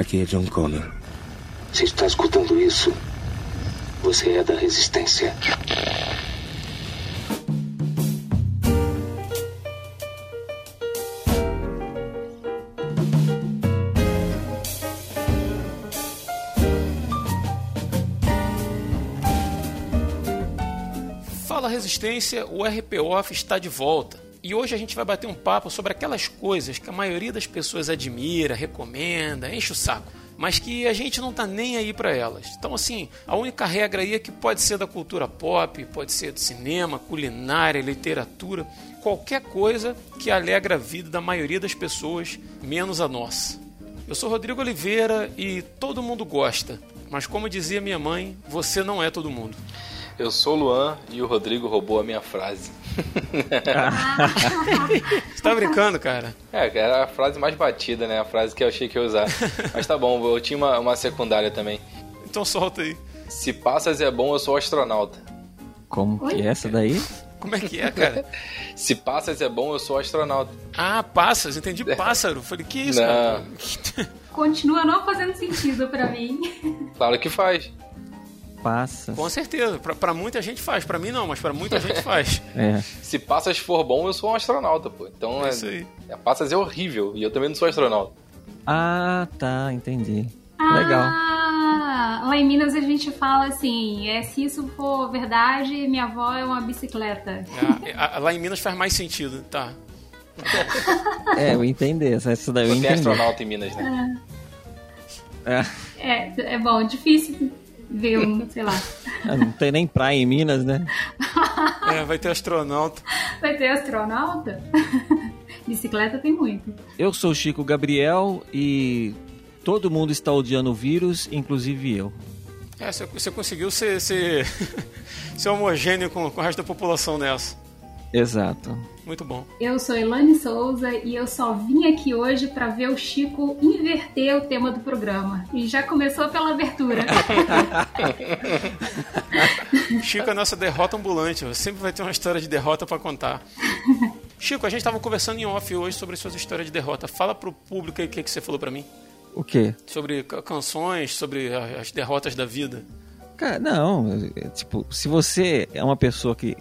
Aqui é John Connor. Se está escutando isso, você é da resistência. Fala Resistência, o RP Off está de volta. E hoje a gente vai bater um papo sobre aquelas coisas que a maioria das pessoas admira, recomenda, enche o saco, mas que a gente não tá nem aí para elas. Então assim, a única regra aí é que pode ser da cultura pop, pode ser do cinema, culinária, literatura, qualquer coisa que alegra a vida da maioria das pessoas, menos a nossa. Eu sou Rodrigo Oliveira e todo mundo gosta, mas como dizia minha mãe, você não é todo mundo. Eu sou o Luan e o Rodrigo roubou a minha frase. Você tá brincando, cara? É, era a frase mais batida, né? A frase que eu achei que ia usar. Mas tá bom, eu tinha uma, uma secundária também. Então solta aí. Se passas é bom, eu sou astronauta. Como que é essa daí? Como é que é, cara? Se passas é bom, eu sou astronauta. Ah, passas, entendi pássaro. Falei, que isso, Não. cara? Continua não fazendo sentido pra mim. Claro que faz. Passa. Com certeza, pra, pra muita gente faz, pra mim não, mas pra muita gente faz. É. Se passas for bom, eu sou um astronauta, pô. Então É é, isso aí. é, passas é horrível e eu também não sou astronauta. Ah, tá, entendi. Legal. Ah, lá em Minas a gente fala assim: é, se isso for verdade, minha avó é uma bicicleta. É, a- a- lá em Minas faz mais sentido, tá? É, eu entendi. Essa essa daí eu tem entendi. astronauta em Minas, né? É. É, é bom, difícil ver um, sei lá. Ah, Não tem nem praia em Minas, né? É, vai ter astronauta. Vai ter astronauta? Bicicleta tem muito. Eu sou o Chico Gabriel e todo mundo está odiando o vírus, inclusive eu. É, você, você conseguiu ser, ser, ser homogêneo com, com o resto da população nessa. Exato. Muito bom. Eu sou Elane Souza e eu só vim aqui hoje pra ver o Chico inverter o tema do programa. E já começou pela abertura. Chico é a nossa derrota ambulante. Sempre vai ter uma história de derrota pra contar. Chico, a gente tava conversando em off hoje sobre suas histórias de derrota. Fala pro público aí o que, que você falou pra mim. O quê? Sobre ca- canções, sobre as derrotas da vida. Cara, não. é, Tipo, se você é uma pessoa que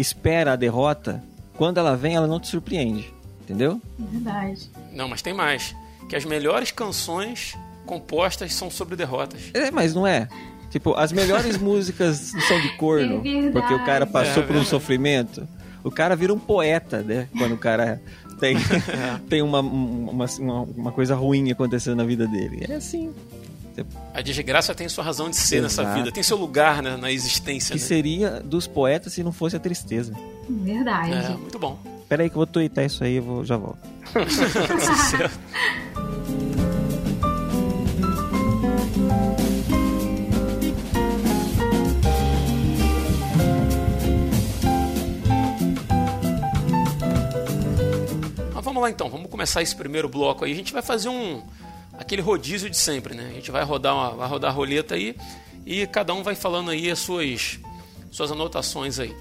espera a derrota, quando ela vem, ela não te surpreende. Entendeu? Verdade. Não, mas tem mais. Que as melhores canções compostas são sobre derrotas. É, mas não é. Tipo, as melhores músicas não são de corno, É porque o cara passou É por um sofrimento. O cara vira um poeta, né? Quando o cara tem, tem uma, uma, uma, uma coisa ruim acontecendo na vida dele. É assim. A desgraça tem sua razão de ser nessa Exato. vida, tem seu lugar né, na existência. Que né? seria dos poetas se não fosse a tristeza. Verdade. É, muito bom. Pera aí que eu vou tweetar isso aí, eu vou, já volto. Mas vamos lá então, vamos começar esse primeiro bloco aí. A gente vai fazer um aquele rodízio de sempre, né? A gente vai rodar uma, vai rodar a roleta aí e cada um vai falando aí as suas suas anotações aí.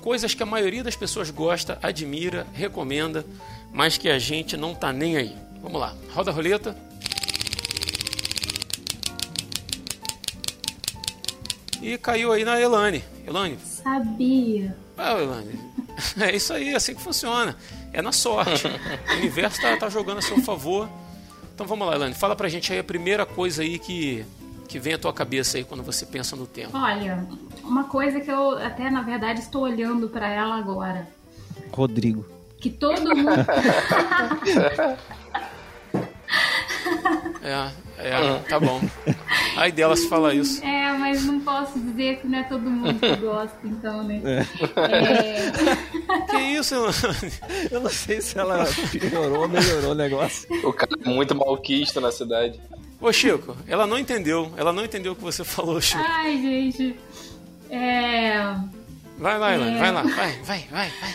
Coisas que a maioria das pessoas gosta, admira, recomenda, mas que a gente não tá nem aí. Vamos lá, roda a roleta. E caiu aí na Elane. Elane, Sabia. ah, Elane, é isso aí, é assim que funciona. É na sorte. O universo tá, tá jogando a seu favor. Então vamos lá, Elane, fala pra gente aí a primeira coisa aí que, que vem à tua cabeça aí quando você pensa no tema. Olha, uma coisa que eu até na verdade estou olhando pra ela agora. Rodrigo. Que todo mundo. É, é, tá bom. Ai dela se fala isso. É, mas não posso dizer que não é todo mundo que gosta, então, né? É, Que isso? Eu não sei se ela piorou ou melhorou o negócio. O cara é muito malquista na cidade. Ô Chico, ela não entendeu. Ela não entendeu o que você falou, Chico. Ai, gente. É, Vai lá, Elane, É. vai lá. Vai, vai, vai, vai.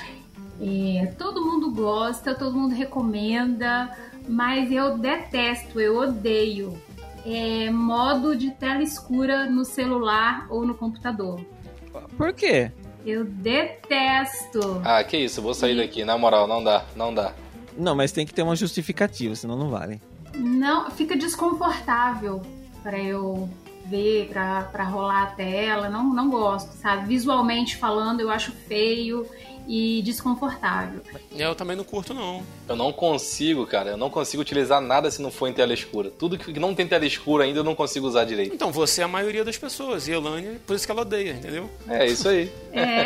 é, todo mundo gosta, todo mundo recomenda, mas eu detesto, eu odeio. É, modo de tela escura no celular ou no computador. Por quê? Eu detesto. Ah, que isso, vou sair daqui. Na moral, não dá, não dá. Não, mas tem que ter uma justificativa, senão não vale. Não, fica desconfortável para eu ver, para rolar a tela. Não, não gosto, sabe? Visualmente falando, eu acho feio e desconfortável. Eu também não curto, não. Eu não consigo, cara. Eu não consigo utilizar nada se não for em tela escura. Tudo que não tem tela escura ainda eu não consigo usar direito. Então, você é a maioria das pessoas. E Elane, por isso que ela odeia, entendeu? É, isso aí. É.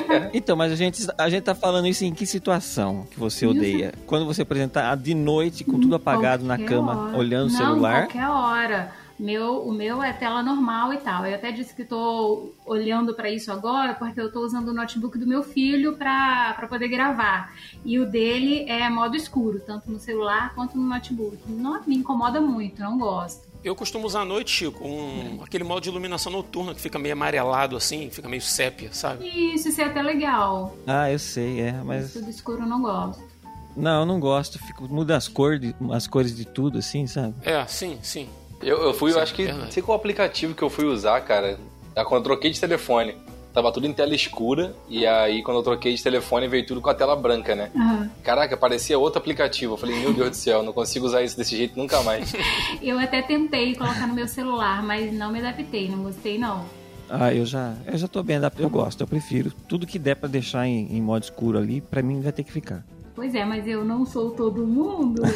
Então, mas a gente, a gente tá falando isso em que situação que você odeia? Quando você apresentar de noite, com tudo apagado na Qualquer cama, hora. olhando o celular. qualquer hora. Meu, o meu é tela normal e tal. Eu até disse que tô olhando para isso agora porque eu tô usando o notebook do meu filho para poder gravar. E o dele é modo escuro, tanto no celular quanto no notebook. Não me incomoda muito, não gosto. Eu costumo usar à noite, Chico, um, aquele modo de iluminação noturna que fica meio amarelado assim, fica meio sépia, sabe? Isso, isso é até legal. Ah, eu sei, é, mas. Tudo escuro eu não gosto. Não, eu não gosto. Fico, muda as cores, de- as cores de tudo, assim, sabe? É, sim, sim. Eu, eu fui, eu Sim, acho que. Não sei qual aplicativo que eu fui usar, cara. Ah, Quando eu troquei de telefone. Tava tudo em tela escura. E aí, quando eu troquei de telefone, veio tudo com a tela branca, né? Aham. Caraca, parecia outro aplicativo. Eu falei, meu Deus do céu, não consigo usar isso desse jeito nunca mais. Eu até tentei colocar no meu celular, mas não me adaptei, não gostei não. Ah, eu já, eu já tô bem adaptado. Eu gosto, eu prefiro. Tudo que der pra deixar em, em modo escuro ali, pra mim vai ter que ficar. Pois é, mas eu não sou todo mundo.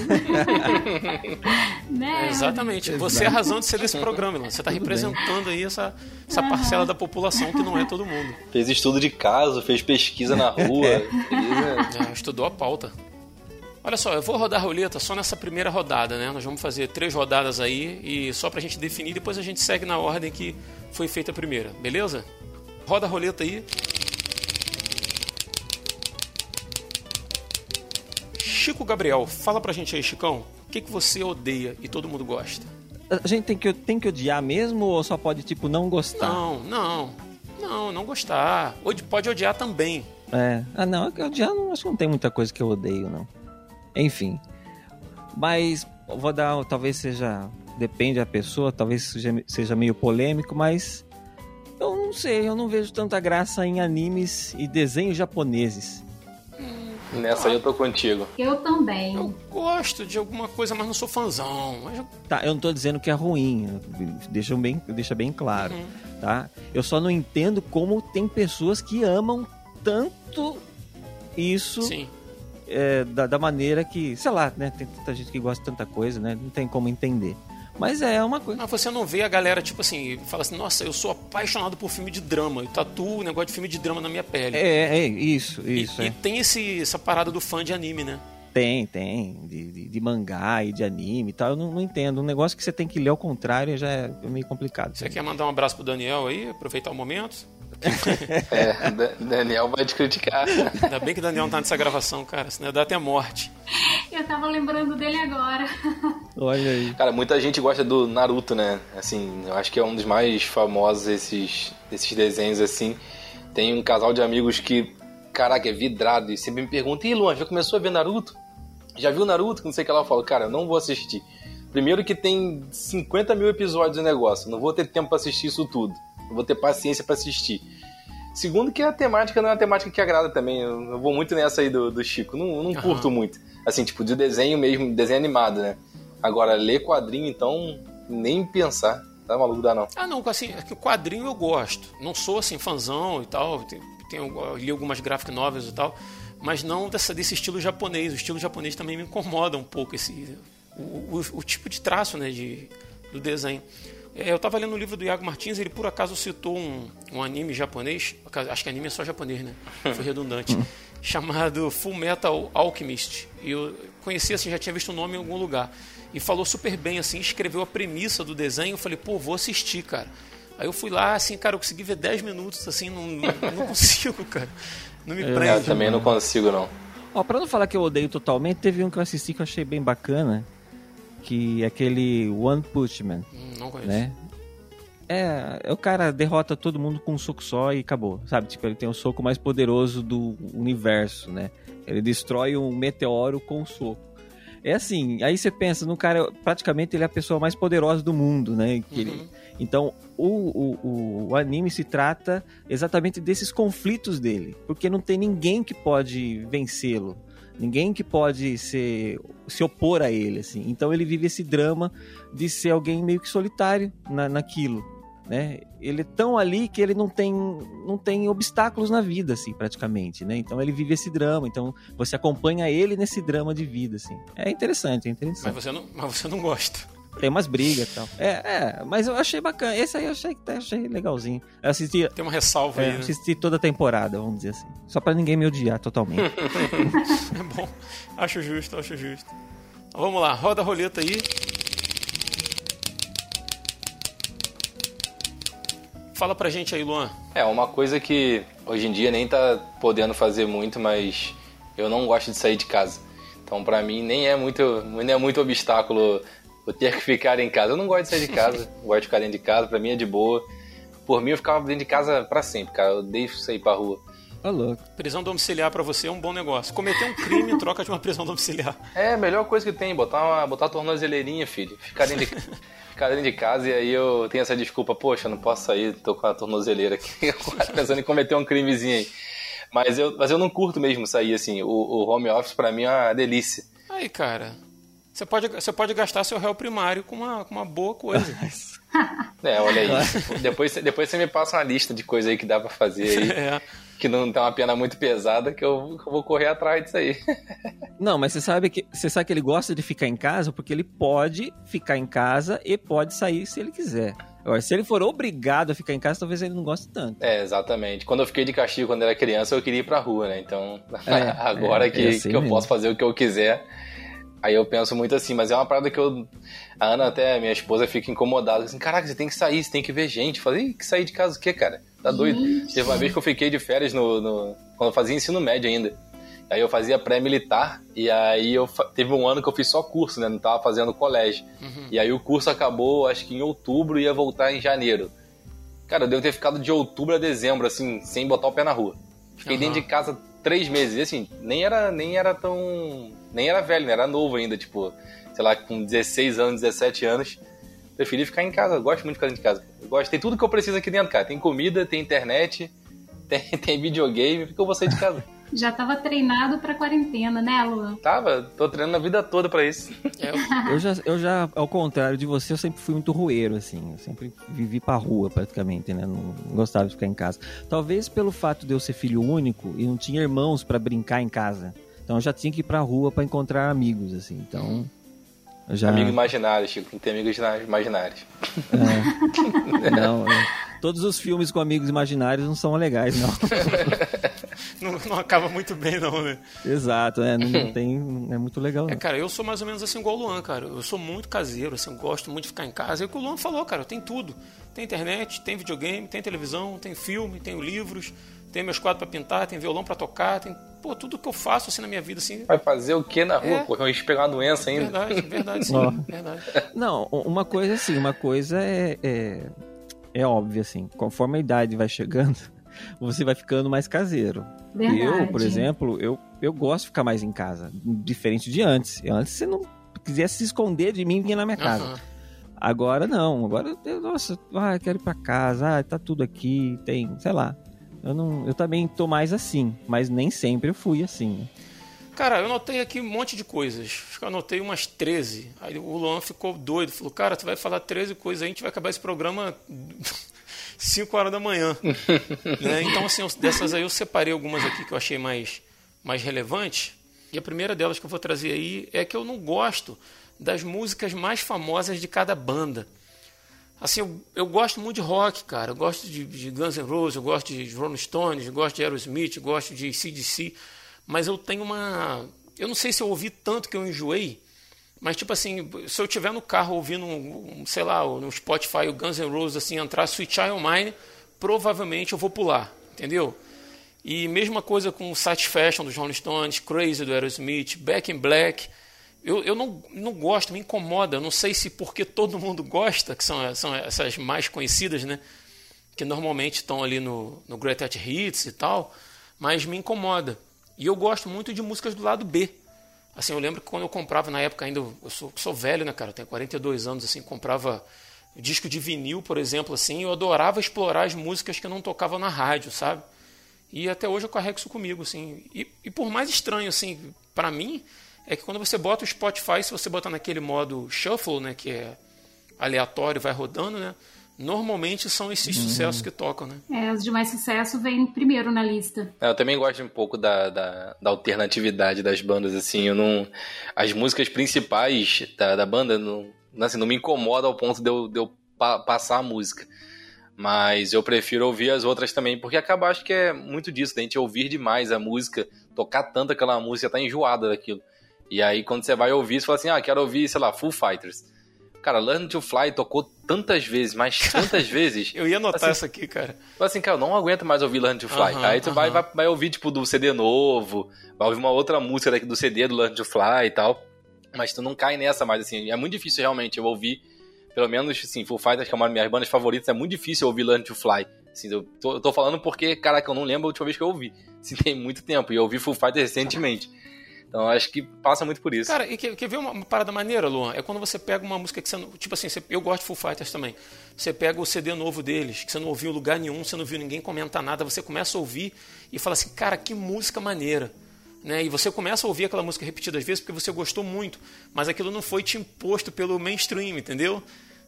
né? É, exatamente. Você é a razão de ser desse programa, Elane. Você está representando aí essa, essa parcela da população que não é todo mundo. Fez estudo de caso, fez pesquisa na rua. fez, é, É, estudou a pauta. Olha só, eu vou rodar a roleta só nessa primeira rodada, né? Nós vamos fazer três rodadas aí e só pra gente definir, depois a gente segue na ordem que foi feita a primeira, beleza? Roda a roleta aí. Chico Gabriel, fala pra gente aí, Chicão, o que, que você odeia e todo mundo gosta? A gente tem que, tem que odiar mesmo ou só pode, tipo, não gostar? Não, não, não, não gostar. Pode odiar também. É. Ah, não, odiar não, acho que não tem muita coisa que eu odeio, não. Enfim. Mas vou dar, talvez seja. Depende da pessoa, talvez seja, seja meio polêmico, mas. Eu não sei, eu não vejo tanta graça em animes e desenhos japoneses. Nessa aí eu tô contigo. Eu também. Eu gosto de alguma coisa, mas não sou fãzão. Mas eu- Tá, eu não tô dizendo que é ruim, deixa bem, deixa bem claro, tá? Eu só não entendo como tem pessoas que amam tanto isso sim. é, da, da maneira que, sei lá, né? Tem tanta gente que gosta de tanta coisa, né? Não tem como entender. Mas é uma coisa. Mas você não vê a galera, tipo assim, fala assim, nossa, eu sou apaixonado por filme de drama. Eu tatuo o negócio de filme de drama na minha pele. É, é, isso, isso. e, é. e tem esse, essa parada do fã de anime, né? Tem, tem. De, de, de mangá e de anime e tal. Eu não, não entendo. Um negócio que você tem que ler ao contrário já é meio complicado. Você quer mandar um abraço pro Daniel aí, aproveitar o momento? É, Da- Daniel vai te criticar. Ainda bem que o Daniel não tá nessa gravação, cara, senão dá até morte. Eu tava lembrando dele agora. Olha aí. Cara, muita gente gosta do Naruto, né? Assim, eu acho que é um dos mais famosos esses, esses desenhos, assim. Tem um casal de amigos que, caraca, é vidrado e sempre me pergunta, e Luan, já começou a ver Naruto? Já viu Naruto? Que Não sei o que ela Eu falo, cara, eu não vou assistir. Primeiro que tem 50 mil episódios do negócio, não vou ter tempo pra assistir isso tudo. Não vou ter paciência pra assistir. Segundo que a temática não é uma temática que agrada também. Eu, eu vou muito nessa aí do, do Chico. Não, não curto muito. Assim, tipo, de desenho mesmo, desenho animado, né? Agora, ler quadrinho, então, nem pensar. Tá maluco, dá não. Ah, não, assim, é que o quadrinho eu gosto. Não sou assim fãzão e tal. Tenho, eu li algumas graphic novels e tal, mas não dessa, desse estilo japonês. O estilo japonês também me incomoda um pouco esse o, o, o tipo de traço, né, de, do desenho. É, eu estava lendo o livro do Iago Martins, ele por acaso citou um, um anime japonês, acho que anime é só japonês, né? Foi redundante. chamado Full Metal Alchemist. E eu conhecia assim, já tinha visto o nome em algum lugar. E falou super bem, assim, escreveu a premissa do desenho. Eu falei, pô, vou assistir, cara. Aí eu fui lá, assim, cara, eu consegui ver 10 minutos, assim, não, não, consigo, cara. Não me Eu prende. também não consigo, não. Ó, pra não falar que eu odeio totalmente, teve um que eu assisti que eu achei bem bacana. Que é aquele One Punch Man, Hum, Não conheço. né? É, é o cara derrota todo mundo com um soco só e acabou, sabe? Tipo, ele tem o soco mais poderoso do universo, né? Ele destrói um meteoro com um soco. É assim, aí você pensa no cara, praticamente ele é a pessoa mais poderosa do mundo, né? Que ele- Uhum. então, o, o, o, o anime se trata exatamente desses conflitos dele, porque não tem ninguém que pode vencê-lo. Ninguém que pode ser, se opor a ele, assim. Então ele vive esse drama de ser alguém meio que solitário na, naquilo, né? Ele é tão ali que ele não tem, não tem obstáculos na vida, assim, praticamente, né? Então ele vive esse drama. Então você acompanha ele nesse drama de vida, assim. É interessante, é interessante. Mas você não, mas você não gosta. Tem umas brigas e tal. É, é, mas eu achei bacana. Esse aí eu achei, achei legalzinho. Eu assisti. Tem uma ressalva é, aí. Né? Assisti toda a temporada, vamos dizer assim. Só pra ninguém me odiar totalmente. é bom. Acho justo, acho justo. Então, vamos lá, roda a roleta aí. Fala pra gente aí, Luan. É, uma coisa que hoje em dia nem tá podendo fazer muito, mas eu não gosto de sair de casa. Então, pra mim, nem é muito, nem é muito obstáculo eu ter que ficar em casa. Eu não gosto de sair de casa, gosto de ficar dentro de casa, pra mim é de boa. Por mim, eu ficava dentro de casa pra sempre, cara. Eu deixo sair pra rua. Tá louco. Prisão domiciliar pra você é um bom negócio. Cometer um crime em troca de uma prisão domiciliar. É, a melhor coisa que tem, botar uma botar a tornozeleirinha, filho. Ficar dentro de, ficar dentro de casa e aí eu tenho essa desculpa, poxa, não posso sair, tô com a tornozeleira aqui, pensando em cometer um crimezinho aí. Mas eu, mas eu não curto mesmo sair assim. O, o home office pra mim é uma delícia. Aí, cara, você pode, você pode gastar seu réu primário com uma, com uma boa coisa. é, olha aí. depois, depois você me passa uma lista de coisas aí que dá pra fazer aí. É. Que não tem uma pena muito pesada que eu, eu, vou correr atrás disso aí. Não, mas você sabe que você sabe que ele gosta de ficar em casa porque ele pode ficar em casa e pode sair se ele quiser. Agora, se ele for obrigado a ficar em casa, talvez ele não goste tanto. É, exatamente. Quando eu fiquei de castigo quando era criança, eu queria ir pra rua, né? Então, é, agora é, que, é assim que eu posso fazer o que eu quiser, Aí eu penso muito assim, mas é uma parada que eu. A Ana, até minha esposa, fica incomodada. Assim, caraca, você tem que sair, você tem que ver gente. Eu falei, que sair de casa o quê, cara? Tá doido? Teve uma vez que eu fiquei de férias no, no, quando eu fazia ensino médio ainda. Aí eu fazia pré-militar e aí eu teve um ano que eu fiz só curso, né? Não tava fazendo colégio. Uhum. E aí o curso acabou, acho que em outubro ia voltar em janeiro. Cara, eu devo ter ficado de outubro a dezembro, assim, sem botar o pé na rua. Fiquei uhum. dentro de casa três meses. E assim, nem era, nem era tão. Nem era velho, né? Era novo ainda, tipo, sei lá, com 16 anos, 17 anos. Preferi ficar em casa. Eu gosto muito de ficar dentro de casa. Eu gosto, tem tudo que eu preciso aqui dentro, cara. Tem comida, tem internet, tem, tem videogame. Por que eu vou sair de casa? Já tava treinado pra quarentena, né, Luan? Tava, tô treinando a vida toda pra isso. É, eu, já, eu já, ao contrário de você, eu sempre fui muito rueiro, assim. Eu sempre vivi pra rua, praticamente, né? Não, gostava de ficar em casa. Talvez pelo fato de eu ser filho único e não tinha irmãos para brincar em casa. Então eu já tinha que ir pra rua para encontrar amigos, assim. Então. Já... Amigo imaginário, Chico. Não tem amigos imaginários. É. não, não, todos os filmes com amigos imaginários não são legais, não. não, não, acaba muito bem, não, né? Exato, é, não, não tem. Não é muito legal. Não. É, cara, eu sou mais ou menos assim igual o Luan, cara. Eu sou muito caseiro, assim, gosto muito de ficar em casa. É o que o Luan falou, cara, tem tudo. Tem internet, tem videogame, tem televisão, tem filme, tem livros, tem meus quadros para pintar, tem violão para tocar, tem pô, tudo que eu faço assim na minha vida assim. Vai fazer o que na rua? É, Correr risco pegar uma doença ainda. Verdade, verdade, sim, verdade. Não, uma coisa assim, uma coisa é, é, é óbvia assim, conforme a idade vai chegando, você vai ficando mais caseiro. Verdade. Eu, por exemplo, eu, eu gosto de ficar mais em casa, diferente de antes. Antes você não quisesse se esconder de mim, vinha na minha casa. Uhum. Agora não, agora, eu, nossa, ah, quero ir pra casa, ah, tá tudo aqui, tem, sei lá. Eu, não, eu também tô mais assim, mas nem sempre eu fui assim. Cara, eu notei aqui um monte de coisas. Acho que eu anotei umas 13. Aí o Luan ficou doido. Falou, cara, tu vai falar 13 coisas, a gente vai acabar esse programa 5 horas da manhã. né? Então, assim, dessas aí eu separei algumas aqui que eu achei mais, mais relevantes. E a primeira delas que eu vou trazer aí é que eu não gosto das músicas mais famosas de cada banda. Assim, eu, eu gosto muito de rock, cara. Eu gosto de, de Guns N' Roses, eu gosto de Rolling Stones, eu gosto de Aerosmith, eu gosto de CDC. Mas eu tenho uma... Eu não sei se eu ouvi tanto que eu enjoei, mas, tipo assim, se eu tiver no carro ouvindo, um, sei lá, no Spotify o Guns N' Roses, assim, entrar Sweet Child Mine, provavelmente eu vou pular, entendeu? E mesma coisa com Satisfaction dos Rolling Stones, Crazy do Aerosmith, Back in Black. Eu, eu não, não gosto, me incomoda. Não sei se porque todo mundo gosta, que são, são essas mais conhecidas, né? Que normalmente estão ali no, no Greatest Hits e tal, mas me incomoda. E eu gosto muito de músicas do lado B. Assim, eu lembro que quando eu comprava na época ainda, eu sou, sou velho, né, cara? Eu tenho 42 anos, assim, comprava disco de vinil, por exemplo, assim, eu adorava explorar as músicas que eu não tocava na rádio, sabe? E até hoje eu carrego isso comigo, assim. E, e por mais estranho, assim, para mim, é que quando você bota o Spotify, se você botar naquele modo shuffle, né, que é aleatório, vai rodando, né? Normalmente são esses uhum. sucessos que tocam, né? É, os de mais sucesso vêm primeiro na lista. É, eu também gosto um pouco da, da, da, alternatividade das bandas, assim, eu não... As músicas principais da, da banda não, assim, não me incomoda ao ponto de eu, de eu pa passar a música. Mas eu prefiro ouvir as outras também, porque acaba, acho que é muito disso, da gente ouvir demais a música, tocar tanto aquela música, tá enjoada daquilo. E aí, quando você vai ouvir, você fala assim, ah, quero ouvir, sei lá, Full Fighters. Cara, Learn to Fly tocou tantas vezes, mas tantas vezes. eu ia anotar assim, essa aqui, cara. Assim, cara, eu não aguento mais ouvir Learn to Fly. Uh -huh, aí tu uh -huh. vai, vai, vai ouvir, tipo, do CD novo, vai ouvir uma outra música daqui do CD do Learn to Fly e tal. Mas tu não cai nessa mais, assim. É muito difícil realmente eu ouvir, pelo menos, assim, Full Fighters, que é uma das minhas bandas favoritas, é muito difícil ouvir Learn to Fly. Assim, eu tô, eu tô falando porque, caraca, eu não lembro a última vez que eu ouvi. Assim, tem muito tempo. E eu ouvi Full Fighters recentemente. Então acho que passa muito por isso. Cara, e quer, quer ver uma, parada maneira, Luan? É quando você pega uma música que você não. Tipo assim, você, eu gosto de Full Fighters também. Você pega o CD novo deles, que você não ouviu em lugar nenhum, você não viu ninguém comentar nada, você começa a ouvir e fala assim, cara, que música maneira. Né? E você começa a ouvir aquela música repetidas vezes porque você gostou muito, mas aquilo não foi te imposto pelo mainstream, entendeu?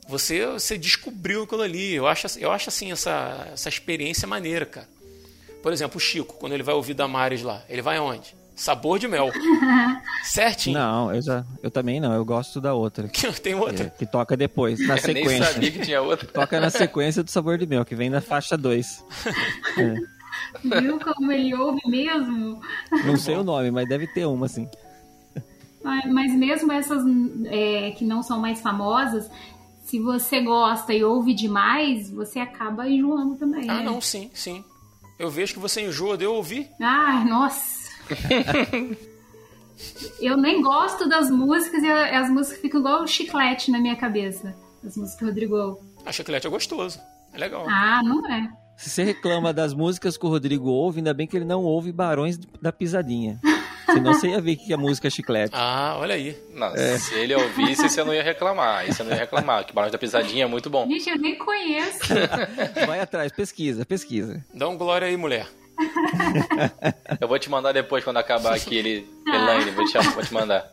Você, você descobriu aquilo ali. Eu acho, eu acho assim essa, essa experiência maneira, cara. Por exemplo, o Chico, quando ele vai ouvir Damares lá, ele vai aonde? Sabor de mel. Certinho. Não, eu, já, eu também não. Eu gosto da outra. Tem outra? É, que toca depois, na eu sequência. Nem sabia que tinha outra. Toca na sequência do Sabor de Mel, que vem na faixa 2. É. Viu como ele ouve mesmo? Não sei o nome, mas deve ter uma, assim. Mas mesmo essas é, que não são mais famosas, se você gosta e ouve demais, você acaba enjoando também. Ah, né? não, sim, sim. Eu vejo que você enjoa de eu ouvir. Ah, nossa. eu nem gosto das músicas e as músicas ficam igual chiclete na minha cabeça. As músicas do Rodrigo. A chiclete é gostoso. É legal. Ah, não é. Se você reclama das músicas que o Rodrigo ouve, ainda bem que ele não ouve Barões da Pisadinha. Senão você ia ver que a música é chiclete. Ah, olha aí. Não, é. Se ele ouvisse, você não ia reclamar. Aí você não ia reclamar, que Barões da Pisadinha é muito bom. Gente, eu nem conheço. Vai atrás, pesquisa, pesquisa. Dá um glória aí, mulher. Eu vou te mandar depois, quando acabar aqui, ele. Elaine, vou te, vou te mandar.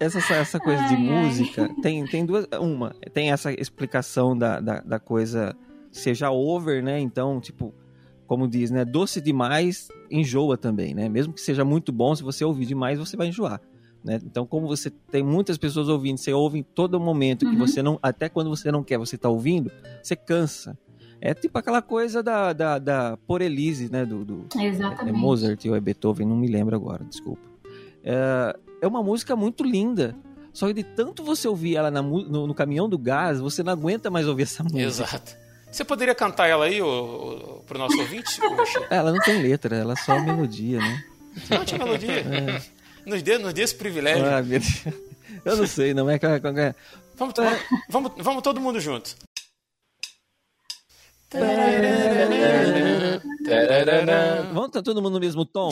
Essa, essa coisa de música, tem, tem duas. Uma, tem essa explicação da, da, da coisa seja over, né? Então, tipo, como diz, né? Doce demais enjoa também, né? Mesmo que seja muito bom, se você ouvir demais, você vai enjoar. Né? Então, como você tem muitas pessoas ouvindo, você ouve em todo momento que uhum. você não, até quando você não quer, você está ouvindo, você cansa. É tipo aquela coisa da, da, da Por Elise, né? Do, do Exatamente. É, Mozart ou é Beethoven, não me lembro agora, desculpa. É, é uma música muito linda. Só que de tanto você ouvir ela na, no, no, caminhão do gás, você não aguenta mais ouvir essa música. Exato. Você poderia cantar ela aí o, pro nosso ouvinte? ela não tem letra, ela é só melodia, né? Não tinha melodia. É. Nos, dê, nos dê esse privilégio. Ah, meu Deus. Eu não sei, não é que. Vamos, vamos, vamos todo mundo junto. Vamos tá todo mundo no mesmo tom?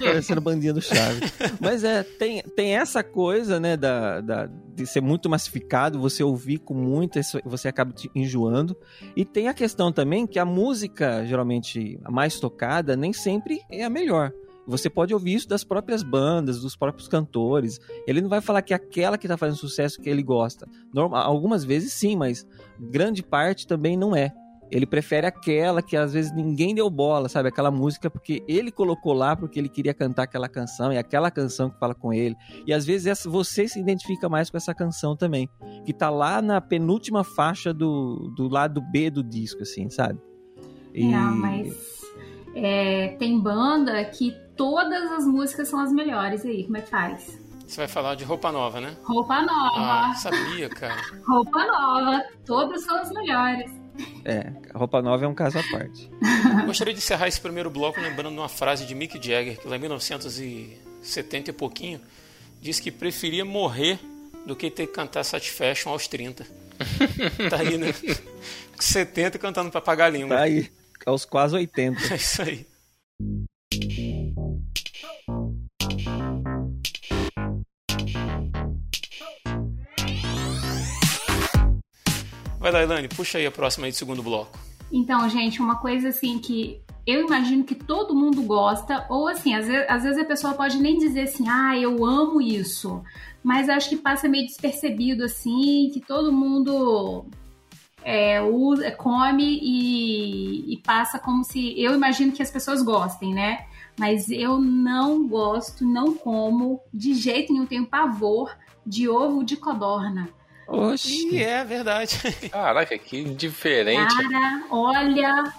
Parecendo bandinha do Chaves. Mas é, tem, tem essa coisa, né, da, da, de ser muito massificado, você ouvir com muito, você acaba te enjoando. E tem a questão também que a música, geralmente, a mais tocada, nem sempre é a melhor. Você pode ouvir isso das próprias bandas, dos próprios cantores. Ele não vai falar que é aquela que está fazendo sucesso que ele gosta. Normal, algumas vezes sim, mas grande parte também não é. Ele prefere aquela que às vezes ninguém deu bola, sabe? Aquela música porque ele colocou lá porque ele queria cantar aquela canção e aquela canção que fala com ele. E às vezes essa, você se identifica mais com essa canção também, que tá lá na penúltima faixa do, do lado B do disco, assim, sabe? E... Não, mas é, tem banda que todas as músicas são as melhores. E aí, como é que faz? Você vai falar de roupa nova, né? Roupa nova. Ah, sabia, cara. roupa nova. Todas são as melhores. É, roupa nova é um caso à parte. Gostaria de encerrar esse primeiro bloco lembrando uma frase de Mick Jagger, que lá em 1970 e pouquinho, disse que preferia morrer do que ter que cantar Satisfaction aos 30. tá aí, né? 70 cantando pra pagar a língua. Tá aí, aos quase 80. É isso aí. Vai lá, Elane, puxa aí a próxima aí do segundo bloco. Então, gente, uma coisa assim que eu imagino que todo mundo gosta, ou assim, às vezes, às vezes a pessoa pode nem dizer assim, ah, eu amo isso, mas acho que passa meio despercebido assim, que todo mundo é, usa, come e, e passa como se. Eu imagino que as pessoas gostem, né? Mas eu não gosto, não como, de jeito nenhum, tenho pavor de ovo de codorna. Oxi. é verdade. Caraca, que diferente. Cara, olha,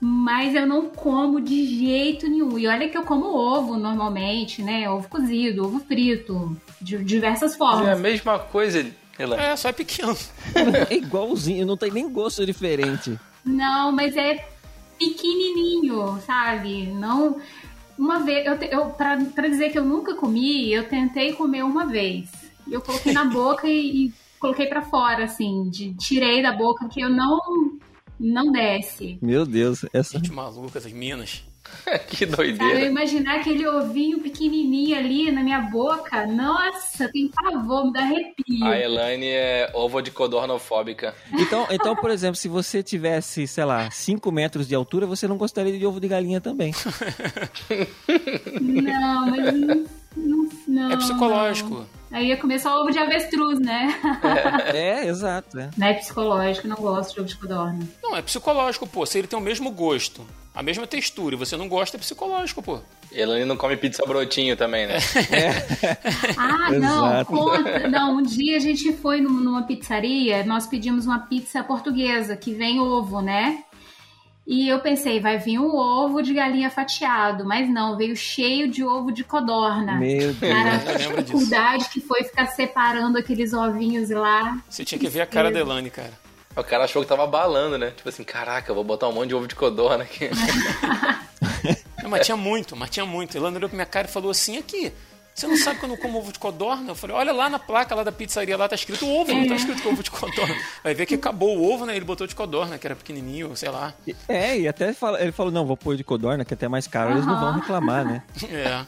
mas eu não como de jeito nenhum. E olha que eu como ovo normalmente, né? Ovo cozido, ovo frito, de diversas formas. É a mesma coisa, ela. É, só é pequeno. é igualzinho, não tem nem gosto diferente. Não, mas é pequenininho, sabe? Não. Uma vez, eu, eu pra, pra dizer que eu nunca comi, eu tentei comer uma vez. Eu coloquei na boca e, e coloquei para fora, assim, de, tirei da boca que eu não não desce. Meu Deus, essa. Gente maluca, essas minas. que doideira. Sabe, eu imaginar aquele ovinho pequenininho ali na minha boca. Nossa, tem pavor, me dá arrepio. A Elaine é ovo de codornofóbica. Então, então, por exemplo, se você tivesse, sei lá, 5 metros de altura, você não gostaria de ovo de galinha também. não, mas não, não, é psicológico. Não. Aí ia comer só ovo de avestruz, né? É, é exato. É. Não é psicológico, não gosto de ovo de codorna. Não, é psicológico, pô. Se ele tem o mesmo gosto, a mesma textura e você não gosta, é psicológico, pô. Ele não come pizza brotinho também, né? É. ah, não. Conta. Não, um dia a gente foi numa pizzaria, nós pedimos uma pizza portuguesa, que vem ovo, né? E eu pensei, vai vir um ovo de galinha fatiado, mas não, veio cheio de ovo de codorna. Meu Deus. Cara, a dificuldade que foi ficar separando aqueles ovinhos lá. Você tinha que ver a cara da Elane, cara. O cara achou que tava balando, né? Tipo assim, caraca, vou botar um monte de ovo de codorna aqui. não, mas tinha muito, mas tinha muito. Elane olhou pra minha cara e falou assim, aqui, você não sabe que eu não como ovo de codorna? Eu falei, olha lá na placa lá da pizzaria, lá tá escrito ovo, não tá é. escrito ovo de codorna. Vai ver que acabou o ovo, né? Ele botou de codorna, que era pequenininho, sei lá. É, e até fala, ele falou, não, vou pôr de codorna, que é até mais caro, uhum. eles não vão reclamar, né? É.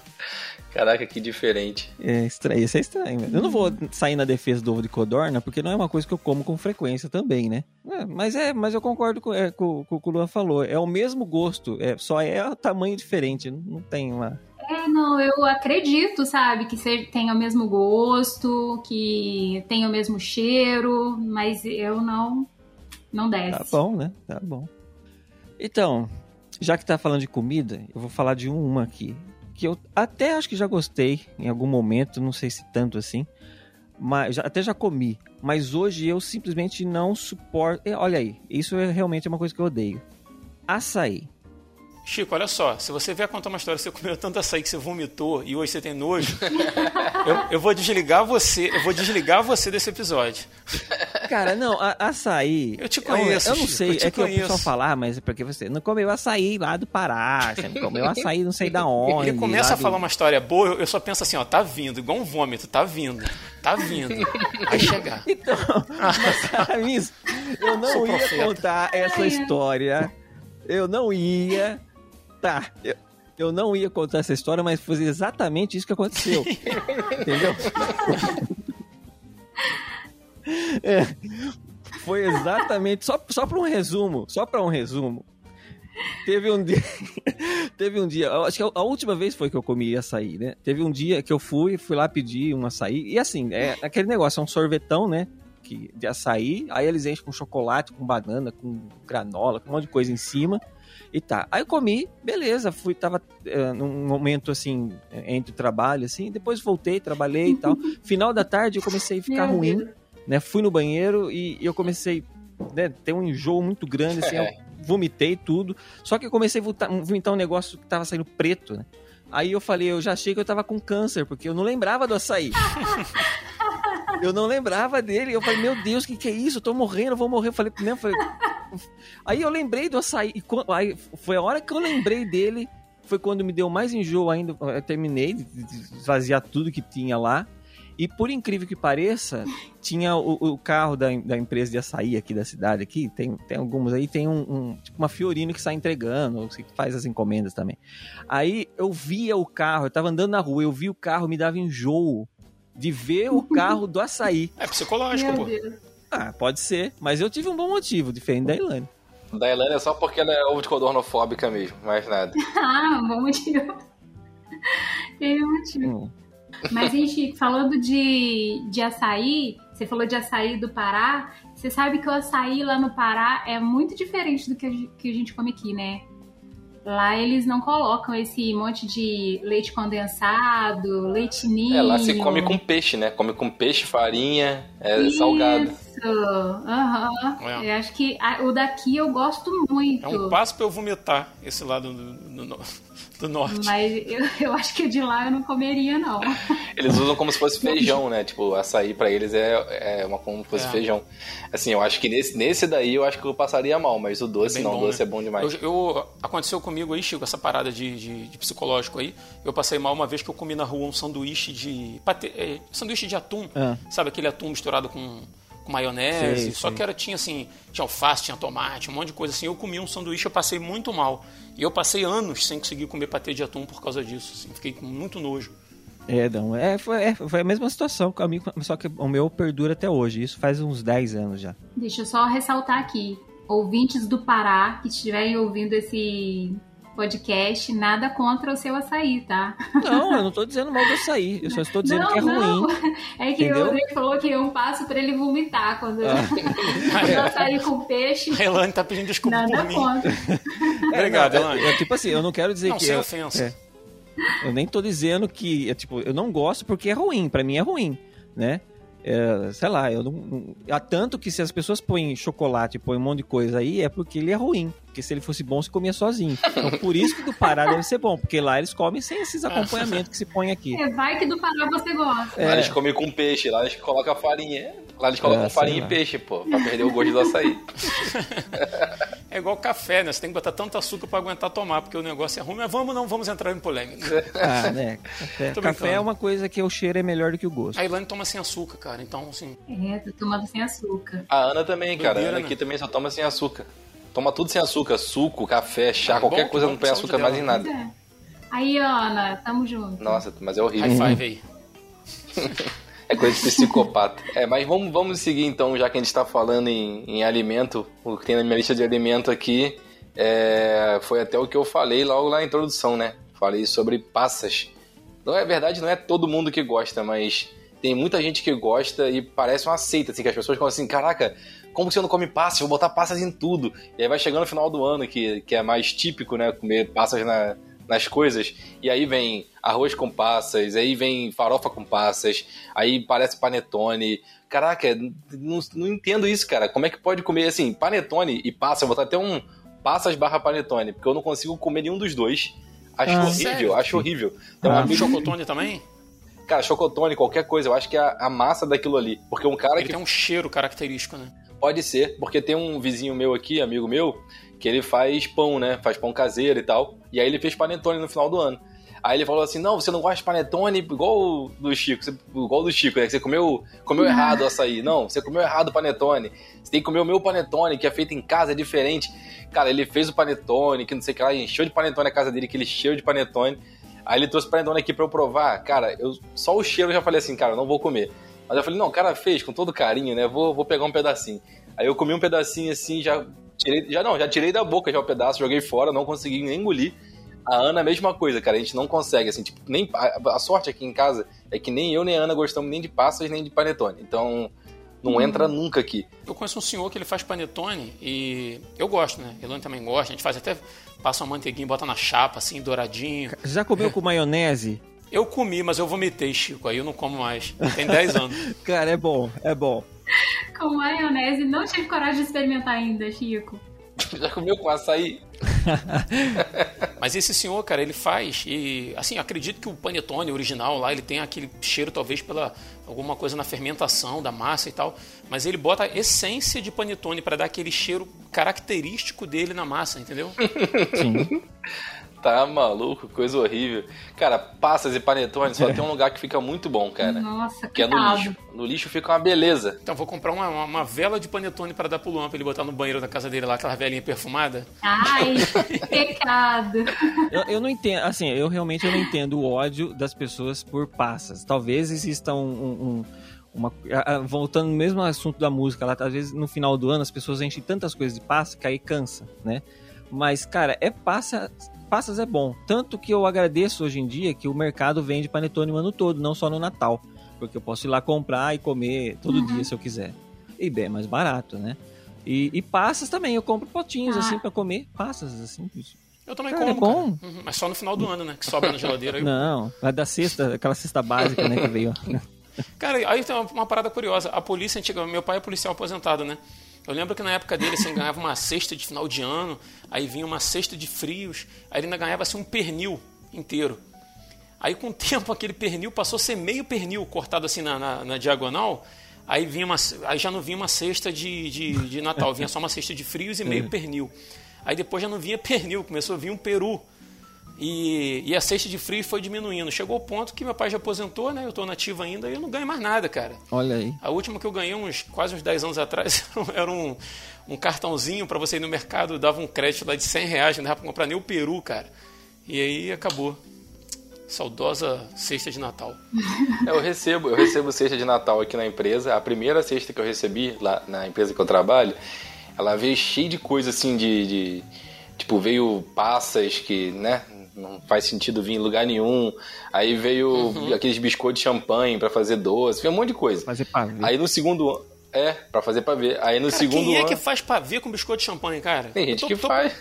Caraca, que diferente. É estranho, isso é estranho. Eu não vou sair na defesa do ovo de codorna, porque não é uma coisa que eu como com frequência também, né? É, mas é, mas eu concordo com, é, com, com o que o Luan falou. É o mesmo gosto, é, só é o tamanho diferente. Não tem uma. É, não, eu acredito, sabe, que tenha o mesmo gosto, que tenha o mesmo cheiro, mas eu não, não desce. Tá bom, né? Tá bom. Então, já que tá falando de comida, eu vou falar de uma aqui, que eu até acho que já gostei em algum momento, não sei se tanto assim, mas até já comi, mas hoje eu simplesmente não suporto. Olha aí, isso é realmente uma coisa que eu odeio. Açaí. Chico, olha só, se você vier contar uma história, você comeu tanto açaí que você vomitou e hoje você tem nojo, eu, eu, vou desligar você, eu vou desligar você desse episódio. Cara, não, a, açaí. Eu te conheço. Eu, eu não Chico, sei, é que o pessoal falar, mas é porque você não comeu açaí lá do Pará, você não comeu açaí não sei da onde. Ele começa a do... falar uma história boa, eu, eu só penso assim, ó, tá vindo, igual um vômito, tá vindo, tá vindo, vai chegar. Então, mas, eu não Sou ia profeta. contar essa história. Eu não ia Tá, eu, eu não ia contar essa história, mas foi exatamente isso que aconteceu. Entendeu? É, foi exatamente. Só, só para um resumo. Só para um resumo. Teve um dia. teve um dia. Acho que a, última vez foi que eu comi açaí, né? Teve um dia que eu fui, fui lá pedir um açaí. E assim, é aquele negócio, é um sorvetão, né? Que, de açaí. Aí eles enchem com chocolate, com banana, com granola, com um monte de coisa em cima. E tá. Aí eu comi, beleza, fui, tava uh, num momento assim, entre o trabalho, assim, depois voltei, trabalhei e tal. Final da tarde eu comecei a ficar Meu ruim, Deus. né? Fui no banheiro e, e eu comecei, né, ter um enjoo muito grande, assim, é. eu vomitei tudo. Só que eu comecei a vomitar, vomitar um negócio que tava saindo preto, né? Aí eu falei, eu já achei que eu tava com câncer, porque eu não lembrava do açaí. eu não lembrava dele. Eu falei, meu Deus, o que, que é isso? Eu tô morrendo, eu vou morrer. Eu falei, eu falei, Aí eu lembrei do açaí. Aí foi a hora que eu lembrei dele. Foi quando me deu mais enjoo ainda. Eu terminei de esvaziar tudo que tinha lá. E por incrível que pareça, tinha o, o, carro da, da empresa de açaí aqui da cidade, aqui, tem, tem algumas aí, tem um, um tipo uma Fiorino que sai entregando, que faz as encomendas também. Aí eu via o carro, eu tava andando na rua, eu vi o carro, me dava enjoo de ver o carro do açaí. É psicológico, Meu pô. Deus. Ah, pode ser. Mas eu tive um bom motivo, diferente da Ilane. Da Elane é só porque ela é ovo de codornofóbica mesmo, mais nada. ah, bom motivo. Teve um motivo. Hum. Mas, Chico, falando de, de açaí, você falou de açaí do Pará. Você sabe que o açaí lá no Pará é muito diferente do que a gente, que a gente come aqui, né? Lá eles não colocam esse monte de leite condensado, leite ninho. É, lá se come com peixe, né? Come com peixe, farinha, é Isso. salgado. Aham. É. Eu acho que a- o daqui eu gosto muito. É um passo pra eu vomitar esse lado do, do, no- do norte. Mas eu, eu acho que de lá eu não comeria, não. Eles usam como se fosse feijão, né? Tipo, açaí pra eles é, é uma como se fosse É. feijão. Assim, eu acho que nesse, nesse daí eu acho que eu passaria mal, mas o doce bem não, bom, o doce né? é bom demais. Eu, eu- aconteceu comigo aí, Chico, essa parada de, de- de psicológico aí. Eu passei mal uma vez que eu comi na rua um sanduíche de. pate- é, sanduíche de atum. Ah. Sabe aquele atum misturado com, com maionese? Sei, só sei. que era, tinha assim, tinha alface, tinha tomate, um monte de coisa assim. Eu comi um sanduíche, eu passei muito mal. E eu passei anos sem conseguir comer patê de atum por causa disso. assim. fiquei com muito nojo. É, não, é, foi, é, foi a mesma situação comigo, só que o meu perdura até hoje. Isso faz uns 10 anos já. Deixa eu só ressaltar aqui. Ouvintes do Pará que estiverem ouvindo esse podcast, nada contra o seu açaí, tá? Não, eu não tô dizendo mal do açaí. Eu só estou dizendo não, que é não. ruim. É que Entendeu? o Rodrigo falou que é um passo pra ele vomitar quando quando açaí com peixe. A Elane tá pedindo desculpa Nada por mim. contra. Obrigado, é, Elane. é, tipo assim, eu não quero dizer Não, que. sem eu, ofensa. é. eu nem tô dizendo que. É, tipo, eu não gosto porque é ruim. Pra mim é ruim, né? É, sei lá, eu não, não- Há tanto que se as pessoas põem chocolate, põem um monte de coisa aí, é porque ele é ruim. Porque se ele fosse bom, você comia sozinho. Então por isso que do Pará deve ser bom, porque lá eles comem sem esses acompanhamentos que se põe aqui. É, vai que do Pará você gosta. Lá É. eles comem com peixe, lá eles colocam farinha. Lá eles colocam É, farinha sei e lá. peixe, pô, pra perder o gosto do açaí. É igual café, né? Você tem que botar tanto açúcar pra aguentar tomar, porque o negócio é ruim. Mas vamos, não vamos entrar em polêmica. Ah, né? Café, café é uma coisa que o cheiro é melhor do que o gosto. A Ilane toma sem açúcar, cara. Então, assim, É, tô tomando sem açúcar. A Ana também, cara. A Doideira, Ana né? aqui também só toma sem açúcar. Toma tudo sem açúcar, suco, café, chá, Ah, qualquer bom, coisa bom, não põe açúcar mais em nada. é. Aí, Ana, tamo junto. Nossa, mas é horrível. high five aí. É coisa de psicopata. É, mas vamos, vamos seguir então, já que a gente está falando em, em alimento, o que tem na minha lista de alimento aqui é, foi até o que eu falei logo na introdução, né? Falei sobre passas. Não é verdade, não é todo mundo que gosta, mas tem muita gente que gosta e parece uma seita, assim, que as pessoas ficam assim, caraca, como que você não come passas? Vou botar passas em tudo. E aí vai chegando no final do ano, que, que é mais típico, né? Comer passas na, nas coisas. E aí vem arroz com passas, aí vem farofa com passas, aí parece panetone. Caraca, não, não entendo isso, cara. Como é que pode comer assim, panetone e passa? Eu vou botar até um passas barra panetone, porque eu não consigo comer nenhum dos dois. Acho Ah, horrível, sério? acho horrível. Então, Ah. amigo, Chocotone também? cara, chocotone, qualquer coisa, eu acho que é a, a massa daquilo ali. Porque um cara Ele que tem um cheiro característico, né? Pode ser, porque tem um vizinho meu aqui, amigo meu, que ele faz pão, né? Faz pão caseiro e tal. E aí ele fez panetone no final do ano. Aí ele falou assim: não, você não gosta de panetone igual o do Chico, você- igual do Chico, né? que Você comeu, comeu errado o açaí. Não, você comeu errado o panetone. Você tem que comer o meu panetone, que é feito em casa, é diferente. Cara, ele fez o panetone, que não sei o que lá, encheu de panetone a casa dele, que ele cheio de panetone. Aí ele trouxe panetone aqui pra eu provar. Cara, eu, só o cheiro eu já falei assim, cara, eu não vou comer. Mas eu falei, não, o cara fez com todo carinho, né? Vou, vou pegar um pedacinho. Aí eu comi um pedacinho assim, já tirei, já não, já tirei da boca já o pedaço, joguei fora, não consegui nem engolir. A Ana, a mesma coisa, cara, a gente não consegue, assim, tipo, nem, a, a sorte aqui em casa é que nem eu nem a Ana gostamos nem de passas nem de panetone. Então, não entra nunca aqui. Eu conheço um senhor que ele faz panetone e eu gosto, né? Elane também gosta. A gente faz até, passa uma manteiguinha, bota na chapa, assim, douradinho. Você já comeu com maionese? Eu comi, mas eu vomitei, Chico. Aí eu não como mais. Tem 10 anos. Cara, é bom, é bom. Com maionese, não tive coragem de experimentar ainda, Chico. Já comeu com açaí? Mas esse senhor, cara, ele faz e assim, eu acredito que o panetone original lá, ele tem aquele cheiro talvez pela alguma coisa na fermentação da massa e tal, mas ele bota a essência de panetone para dar aquele cheiro característico dele na massa, entendeu? Sim. Tá maluco, coisa horrível. Cara, passas e panetone só tem um lugar que fica muito bom, cara. Nossa, Que é no lixo. No lixo fica uma beleza. Então vou comprar uma, uma, uma vela de panetone para dar pro Luan, pra ele botar no banheiro da casa dele lá, aquela velinha perfumada. Ai, pecado. Eu, eu não entendo, assim, eu realmente eu não entendo o ódio das pessoas por passas. Talvez exista um. um- um- uma, voltando no mesmo assunto da música, lá, às vezes no final do ano as pessoas enchem tantas coisas de passa que aí cansa, né? Mas, cara, é passa. Passas é bom. Tanto que eu agradeço hoje em dia que o mercado vende panetone o ano todo, não só no Natal. Porque eu posso ir lá comprar e comer todo dia se eu quiser. E bem, é mais barato, né? E, e passas também, eu compro potinhos Ah. assim pra comer. Passas, assim. Eu também Cara, é como, bom. cara. Uhum, Mas só no final do ano, né? Que sobra na geladeira. Aí Não, é da cesta, aquela cesta básica, né, que veio. Cara, aí tem uma, uma parada curiosa. A polícia antiga, meu pai é policial aposentado, né? Eu lembro que na época dele, assim, ganhava uma cesta de final de ano, aí vinha uma cesta de frios, aí ele ainda ganhava assim, um pernil inteiro. Aí com o tempo aquele pernil passou a ser meio pernil, cortado assim na, na- na diagonal. Aí, vinha uma, aí já não vinha uma cesta de, de, de Natal, vinha só uma cesta de frios e meio pernil. Aí depois já não vinha pernil, começou a vir um peru. E, e a cesta de frios foi diminuindo. Chegou ao ponto que meu pai já aposentou, né? Eu tô nativo ainda e eu não ganho mais nada, cara. Olha aí. A última que eu ganhei uns quase uns 10 anos atrás era um, um cartãozinho para você ir no mercado, dava um crédito lá de 100 reais, não dava pra comprar nem o peru, cara. E aí acabou. Saudosa cesta de Natal. É, Eu recebo, eu recebo cesta de Natal aqui na empresa. A primeira cesta que eu recebi lá na empresa que eu trabalho, ela veio cheia de coisa assim de, de- tipo veio passas que, né, não faz sentido vir em lugar nenhum. Aí veio aqueles biscoitos de champanhe pra fazer doce, veio um monte de coisa. Fazer pavê. Aí no segundo ano, é, pra fazer pra ver. Aí no Cara, segundo quem é ano que faz pavê com biscoito de champanhe, cara? tem gente tô, que tô- faz.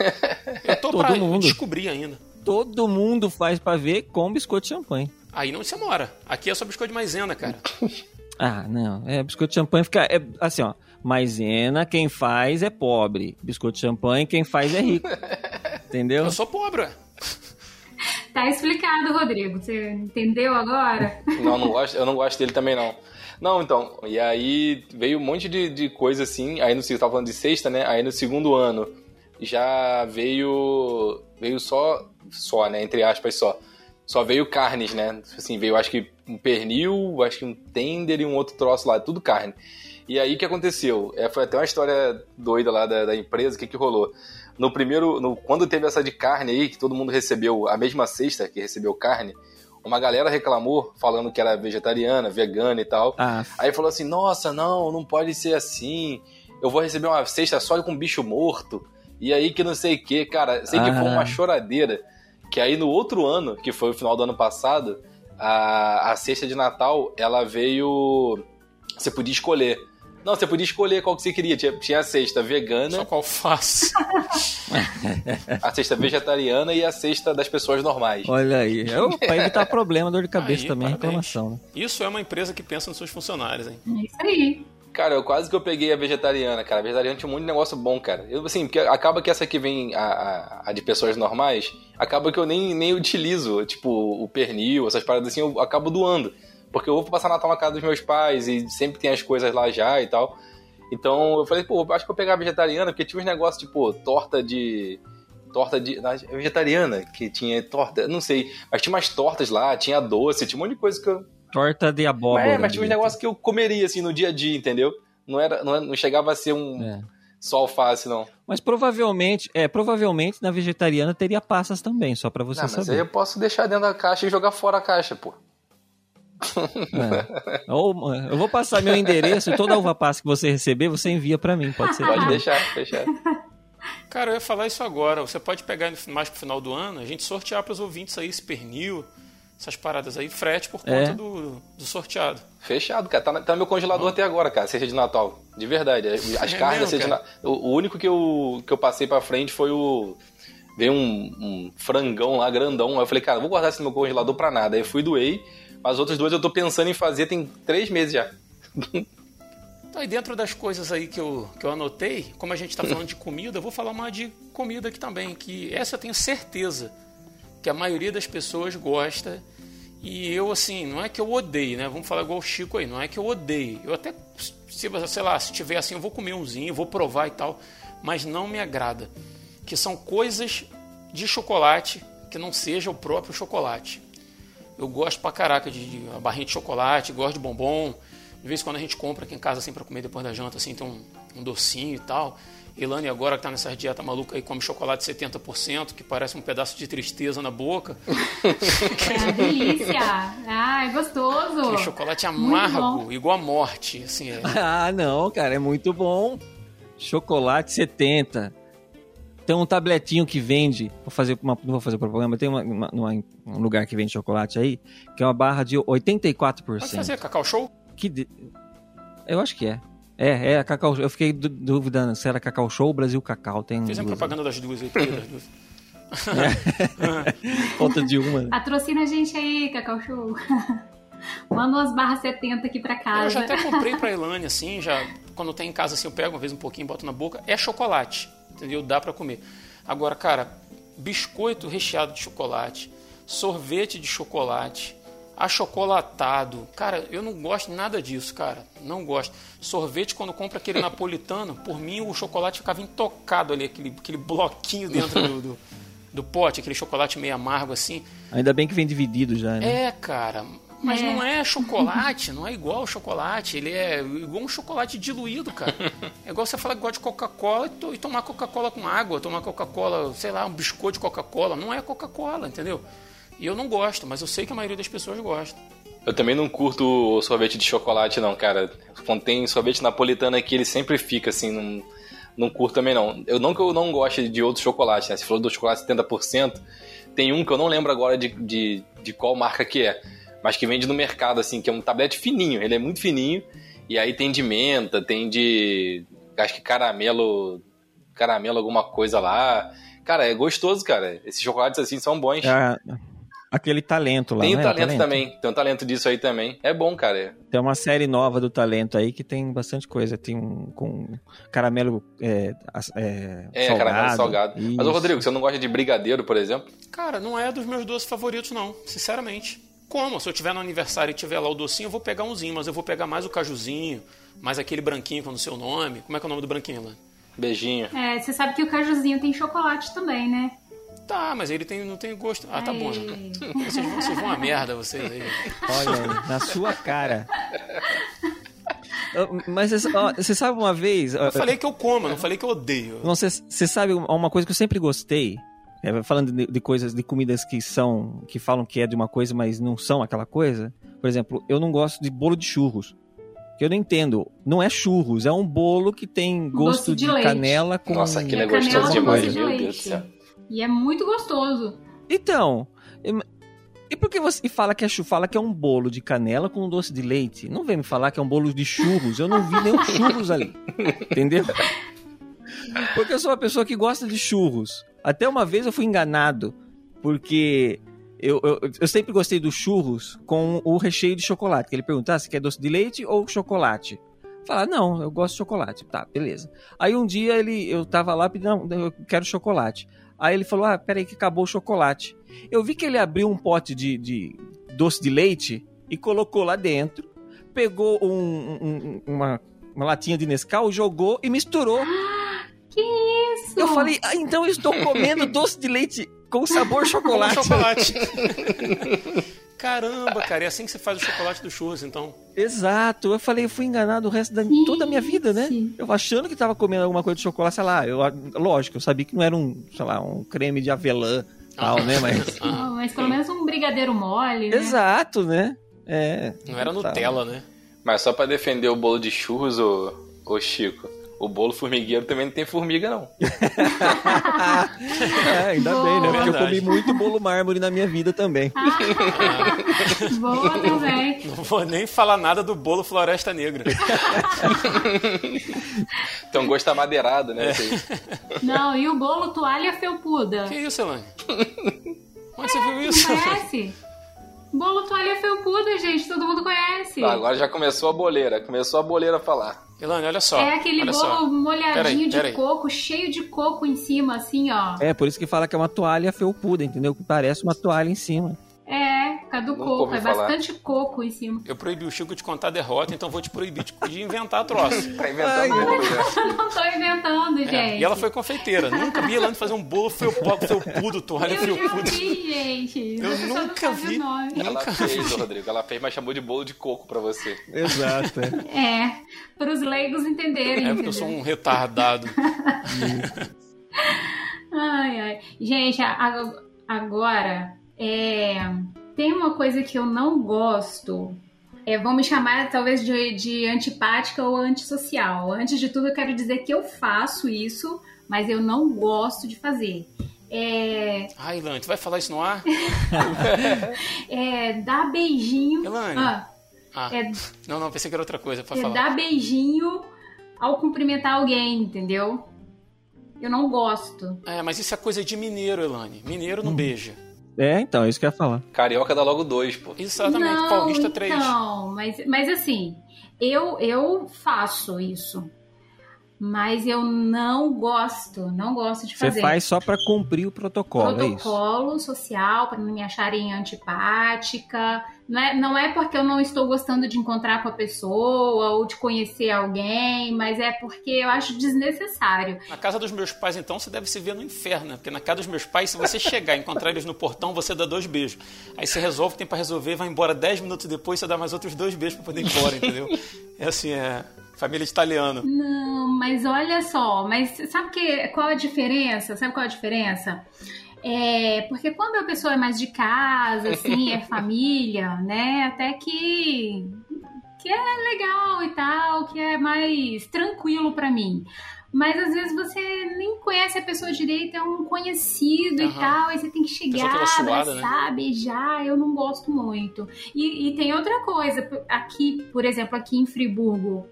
Eu tô Todo pra mundo. descobrir ainda. Todo mundo faz pavê com biscoito de champanhe. Aí não você mora. Aqui é só biscoito de maisena, cara. Ah, não. É, biscoito de champanhe fica. É, assim, ó. Maisena, quem faz é pobre. Biscoito de champanhe, quem faz é rico. Entendeu? Eu sou pobre. Tá explicado, Rodrigo. Você entendeu agora? Não, não gosto, eu não gosto dele também, não. Não, então, e aí veio um monte de, de coisa assim, aí no você tava falando de sexta, né? Aí no segundo ano já veio veio só só, né, entre aspas só. Só veio carnes, né? Assim, veio acho que um pernil, acho que um tender e um outro troço lá, tudo carne. E aí o que aconteceu? É, foi até uma história doida lá da, da empresa, o que que rolou? No primeiro, no, quando teve essa de carne aí, que todo mundo recebeu a mesma cesta que recebeu carne, uma galera reclamou, falando que era vegetariana, vegana e tal. Ah, Aí falou assim: nossa, não, não pode ser assim. Eu vou receber uma cesta só com bicho morto. E aí que não sei o que, cara. Sei que Ah. foi uma choradeira. Que aí no outro ano, que foi o final do ano passado, a, a cesta de Natal, ela veio. Você podia escolher. Não, você podia escolher qual que você queria. Tinha, tinha a cesta vegana, Só qual faço. a cesta vegetariana e a cesta das pessoas normais. olha aí. É pra evitar problema, dor de cabeça Aí, também, parabéns. reclamação, né? Isso é uma empresa que pensa nos seus funcionários, hein? É isso aí. Cara, eu quase que eu peguei a vegetariana, cara. A vegetariana tinha um monte de negócio bom, cara. Eu, assim, porque acaba que essa que vem, a, a, a de pessoas normais, acaba que eu nem, nem utilizo, tipo, o pernil, essas paradas assim, eu acabo doando. Porque eu vou passar Natal na casa dos meus pais e sempre tem as coisas lá já e tal. Então eu falei, pô, acho que eu vou pegar a vegetariana, porque tinha uns negócios, tipo, torta de. Torta de. na- vegetariana, que tinha torta, não sei. Mas tinha umas tortas lá, tinha doce, tinha um monte de coisa que eu, Torta de abóbora. é, mas tinha uns negócios que eu comeria, assim, no dia a dia, entendeu? Não, era, não, não chegava a ser um. É. só alface, não. Mas provavelmente, é, provavelmente na vegetariana teria passas também, só pra você Não, mas aí saber. eu posso deixar dentro da caixa e jogar fora a caixa, pô. É. Ou, eu vou passar meu endereço e toda uva passa que você receber, você envia pra mim, pode ser? Pode deixar, deixar. Cara, eu ia falar isso agora. Você pode pegar mais pro final do ano, a gente sortear pros ouvintes aí esse pernil, essas paradas aí, frete por conta É. do, do sorteado. Fechado, cara. Tá, na- tá no meu congelador até agora, cara. Seja de Natal. De verdade. As É carnes, mesmo, seja de cara? Na- o, o único que eu, que eu passei pra frente foi o. Veio um, um frangão lá, grandão. Aí eu falei, cara, vou guardar esse no meu congelador pra nada. Aí eu fui doei. Mas os outros dois eu tô pensando em fazer tem três meses já. Então, aí dentro das coisas aí que eu, que eu anotei, como a gente tá falando de comida, eu vou falar uma de comida aqui também, que essa eu tenho certeza que a maioria das pessoas gosta. E eu, assim, não é que eu odeio, né? Vamos falar igual o Chico aí, não é que eu odeio. Eu até, se, sei lá, se tiver assim, eu vou comer umzinho, vou provar e tal, mas não me agrada. Que são coisas de chocolate que não seja o próprio chocolate. Eu gosto pra caraca de, de uma barrinha de chocolate, gosto de bombom. De vez em quando a gente compra aqui em casa assim para comer depois da janta, assim, tem um, um docinho e tal. Ilane agora que tá nessa dieta maluca aí, come chocolate 70%, que parece um pedaço de tristeza na boca. É uma delícia. Ah, é gostoso. Aquele chocolate amargo, igual a morte, assim. É. Ah, não, cara, é muito bom. Chocolate 70. Tem um tabletinho que vende, vou fazer uma, não vou fazer propaganda, tem uma, uma- uma- um lugar que vende chocolate aí, que é uma barra de 84%. Vai fazer Cacau Show? Que de- Eu acho que é. É, é a Cacau Eu fiquei du- duvidando se era Cacau Show ou Brasil Cacau. Tem a duas. propaganda das duas aí, das duas. Falta de uma. né? Patrocina a gente aí, Cacau Show. Manda umas barras 70 aqui pra Eu casa. já até comprei pra Ilane, assim, já. Quando tem em casa, assim, eu pego uma vez um pouquinho, boto na boca. É chocolate, entendeu? Dá pra comer. Agora, cara, biscoito recheado de chocolate, sorvete de chocolate, achocolatado. Cara, eu não gosto nada disso, cara. Não gosto. Sorvete, quando compra aquele napolitano, por mim o chocolate ficava intocado ali, aquele, aquele bloquinho dentro do, do, do pote, aquele chocolate meio amargo assim. Ainda bem que vem dividido já, né? É, cara. Mas É. não é chocolate, não é igual ao chocolate. Ele é igual um chocolate diluído, cara. É igual você falar que gosta de Coca-Cola e, to- tomar Coca-Cola com água, tomar Coca-Cola, sei lá, um biscoito de Coca-Cola. Não é Coca-Cola, entendeu? E eu não gosto, mas eu sei que a maioria das pessoas gosta. Eu também não curto sorvete de chocolate, não, cara. Quando tem sorvete napolitano aqui, ele sempre fica assim, não, não curto também, não. Eu não que eu não goste de outros chocolates, né? Você falou do chocolate 70%, tem um que eu não lembro agora de, de, de qual marca que é, mas que vende no mercado, assim, que é um tablete fininho, ele é muito fininho, e aí tem de menta, tem de, acho que caramelo, caramelo alguma coisa lá. Cara, é gostoso, cara. Esses chocolates, assim, são bons. Ah, aquele talento lá. Tem o é? talento, também. Tem um talento disso aí também. É bom, cara. Tem uma série nova do talento aí que tem bastante coisa. Tem um com caramelo é, é, É, salgado. caramelo salgado. Mas, ô Isso. Rodrigo, você não gosta de brigadeiro, por exemplo? Cara, não é dos meus doces favoritos, não, sinceramente. Como? Se eu tiver no aniversário e tiver lá o docinho, eu vou pegar umzinho, mas eu vou pegar mais o cajuzinho, mais aquele branquinho com o seu nome. Como é que é o nome do branquinho lá? Beijinho. É, você sabe que o cajuzinho tem chocolate também, né? Tá, mas ele tem, não tem gosto. Ah, tá bom. Ei. Vocês vão, vocês vão a merda, vocês aí. Olha na sua cara. Mas você sabe uma vez. Eu falei que eu como, eu não falei que eu odeio. Não, você sabe uma coisa que eu sempre gostei? É, falando de, de coisas, de comidas que são. que falam que é de uma coisa, mas não são aquela coisa. Por exemplo, eu não gosto de bolo de churros. Que eu não entendo. Não é churros, é um bolo que tem gosto Doce de de, leite. canela com. Nossa, aquilo é É gostoso demais, doce de meu Deus do leite. céu. E é muito gostoso. Então. E por que você fala que é fala que é um bolo de canela com doce de leite? Não vem me falar que é um bolo de churros. Eu não vi nenhum churros ali. Entendeu? Porque eu sou uma pessoa que gosta de churros. Até uma vez eu fui enganado. Porque eu, eu, eu sempre gostei dos churros com o recheio de chocolate. Que ele perguntava se quer doce de leite ou chocolate. Falar, não, eu gosto de chocolate. Tá, beleza. Aí um dia ele, eu tava lá pedindo, eu quero chocolate. Aí ele falou, ah, peraí que acabou o chocolate. Eu vi que ele abriu um pote de, de doce de leite e colocou lá dentro. Pegou um- um- uma, uma latinha de Nescau, jogou e misturou. Que isso? Eu falei, ah, então eu estou comendo doce de leite com sabor chocolate. chocolate. Caramba, cara, é assim que você faz o chocolate do churros, então. Exato. Eu falei, eu fui enganado o resto da toda a minha vida, né? Ixi. Eu achando que tava comendo alguma coisa de chocolate, sei lá. Eu, lógico, eu sabia que não era um, sei lá, um creme de avelã, tal, né? Mas Ah, Mas pelo menos um brigadeiro mole, né? exato, né? É. Não era Tá. Nutella, né? Mas só pra defender o bolo de churros, ô, ô Chico, o bolo formigueiro também não tem formiga, não. É, ainda Boa. bem, né? Porque eu comi muito bolo mármore na minha vida também. Boa também. Não vou nem falar nada do bolo Floresta Negra. Tem um gosto amadeirado, É. né? aí. Não, e o bolo toalha felpuda. Que isso, Elane? Onde você viu isso? Conhece? Bolo toalha felpuda, gente, todo mundo conhece. Ah, agora já começou a boleira. Começou a boleira a falar. Elane, olha só. é aquele olha bolo só. molhadinho Peraí, de peraí. coco, cheio de coco em cima, assim, ó. É, por isso que fala que é uma toalha felpuda, entendeu? Que parece uma toalha em cima. É, por causa do Nunca coco. É falar. bastante coco em cima. Eu proibi o Chico de contar derrota, então vou te proibir de, de inventar troço. Tá inventando bolo, né? Eu não tô inventando, É, gente. E ela foi confeiteira. Nunca vi ela fazer um bolo felpudo, felpudo toalha Eu já felpudo. vi, gente. Eu Você nunca sabe o vi. nome. Ela fez, Rodrigo. Ela fez, mas chamou de bolo de coco pra você. Exato. é. É, para os leigos entenderem. É porque eu sou um retardado. Ai, ai. Gente, a- a- agora, é, tem uma coisa que eu não gosto. É, vamos chamar talvez de, de antipática ou antissocial. Antes de tudo, eu quero dizer que eu faço isso, mas eu não gosto de fazer. É, Ai, Ilane, tu vai falar isso no ar? é dar beijinho. Elane. Ah, Ah, é, não, não, pensei que era outra coisa. Pode é falar. dar beijinho ao cumprimentar alguém, entendeu? Eu não gosto. É, mas isso é coisa de mineiro, Elane. Mineiro Hum. não beija. É, então, é isso que eu ia falar. Carioca dá logo dois, pô. Exatamente, não, Paulista 3. Então, mas, mas assim, eu, eu faço isso. Mas eu não gosto, não gosto de Você fazer. faz só pra cumprir o protocolo, é isso? protocolo social para não me acharem antipática. Não é, não é porque eu não estou gostando de encontrar com a pessoa ou de conhecer alguém, mas é porque eu acho desnecessário. Na casa dos meus pais, então, você deve se ver no inferno, né? Porque na casa dos meus pais, se você chegar e encontrar eles no portão, você dá dois beijos. Aí você resolve tem pra resolver, vai embora dez minutos depois, você dá mais outros dois beijos pra poder ir embora, entendeu? É assim, é família de italiano. Não, mas olha só, mas sabe que, qual a diferença? Sabe qual a diferença? É, porque quando a pessoa é mais de casa, assim, é família, né? Até que, que é legal e tal, que é mais tranquilo pra mim. Mas às vezes você nem conhece a pessoa direito, é um conhecido e Aham. tal, aí você tem que chegar, suada, né? abraçar, beijar, eu não gosto muito. E, e tem outra coisa, aqui, por exemplo, aqui em Friburgo,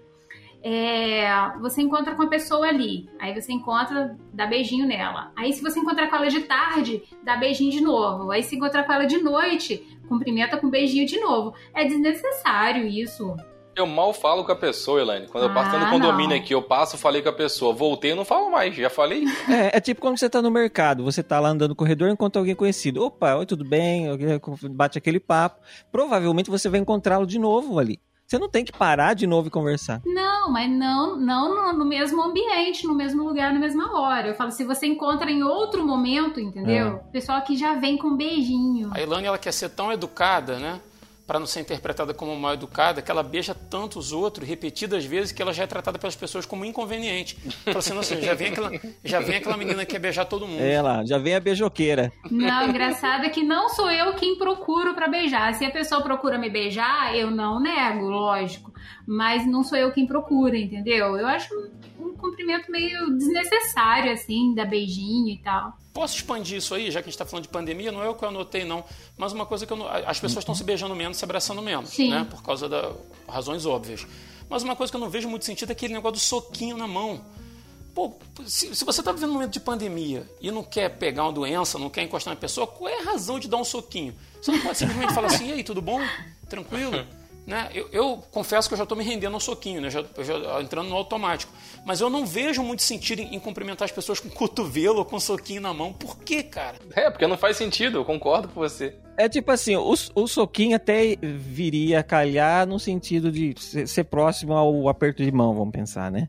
é, você encontra com a pessoa ali, aí você encontra, dá beijinho nela. Aí se você encontrar com ela de tarde, dá beijinho de novo. Aí se encontrar com ela de noite, cumprimenta com beijinho de novo. É desnecessário isso. Eu mal falo com a pessoa, Elaine. Quando eu passo Ah, no condomínio não. aqui, eu passo, falei com a pessoa. Voltei, eu não falo mais. Já falei. É, é tipo quando você tá no mercado, você tá lá andando no corredor e encontra alguém conhecido. Opa, oi, tudo bem? Bate aquele papo. Provavelmente você vai encontrá-lo de novo ali. Você não tem que parar de novo e conversar. Não, mas não, não no, no mesmo ambiente, no mesmo lugar, na mesma hora. Eu falo, se você encontra em outro momento, entendeu? O pessoal aqui já vem com beijinho. A Ilane, ela quer ser tão educada, né? Pra não ser interpretada como mal educada, que ela beija tanto os outros, repetidas vezes, que ela já é tratada pelas pessoas como inconveniente. Fala assim, nossa, já vem aquela, já vem aquela menina que quer beijar todo mundo. É lá, já vem a beijoqueira. Não, engraçado é que não sou eu quem procuro pra beijar. Se a pessoa procura me beijar, eu não nego, lógico. Mas não sou eu quem procura, entendeu? Eu acho um cumprimento meio desnecessário, assim, dar beijinho e tal. Posso expandir isso aí, já que a gente está falando de pandemia? Não é o que eu anotei, não. Mas uma coisa que eu não- as pessoas estão se beijando menos, se abraçando menos, Sim. né? Por causa das razões óbvias. Mas uma coisa que eu não vejo muito sentido é aquele negócio do soquinho na mão. Pô, se, se você está vivendo um momento de pandemia e não quer pegar uma doença, não quer encostar na pessoa, qual é a razão de dar um soquinho? Você não pode simplesmente falar assim, e aí, tudo bom? Tranquilo? Né? Eu, eu confesso que eu já estou me rendendo ao soquinho, né? já, já entrando no automático. Mas eu não vejo muito sentido em, em cumprimentar as pessoas com cotovelo ou com soquinho na mão. Por quê, cara? É, porque não faz sentido. Eu concordo com você. É tipo assim, o, o soquinho até viria a calhar no sentido de ser, ser próximo ao aperto de mão, vamos pensar, né?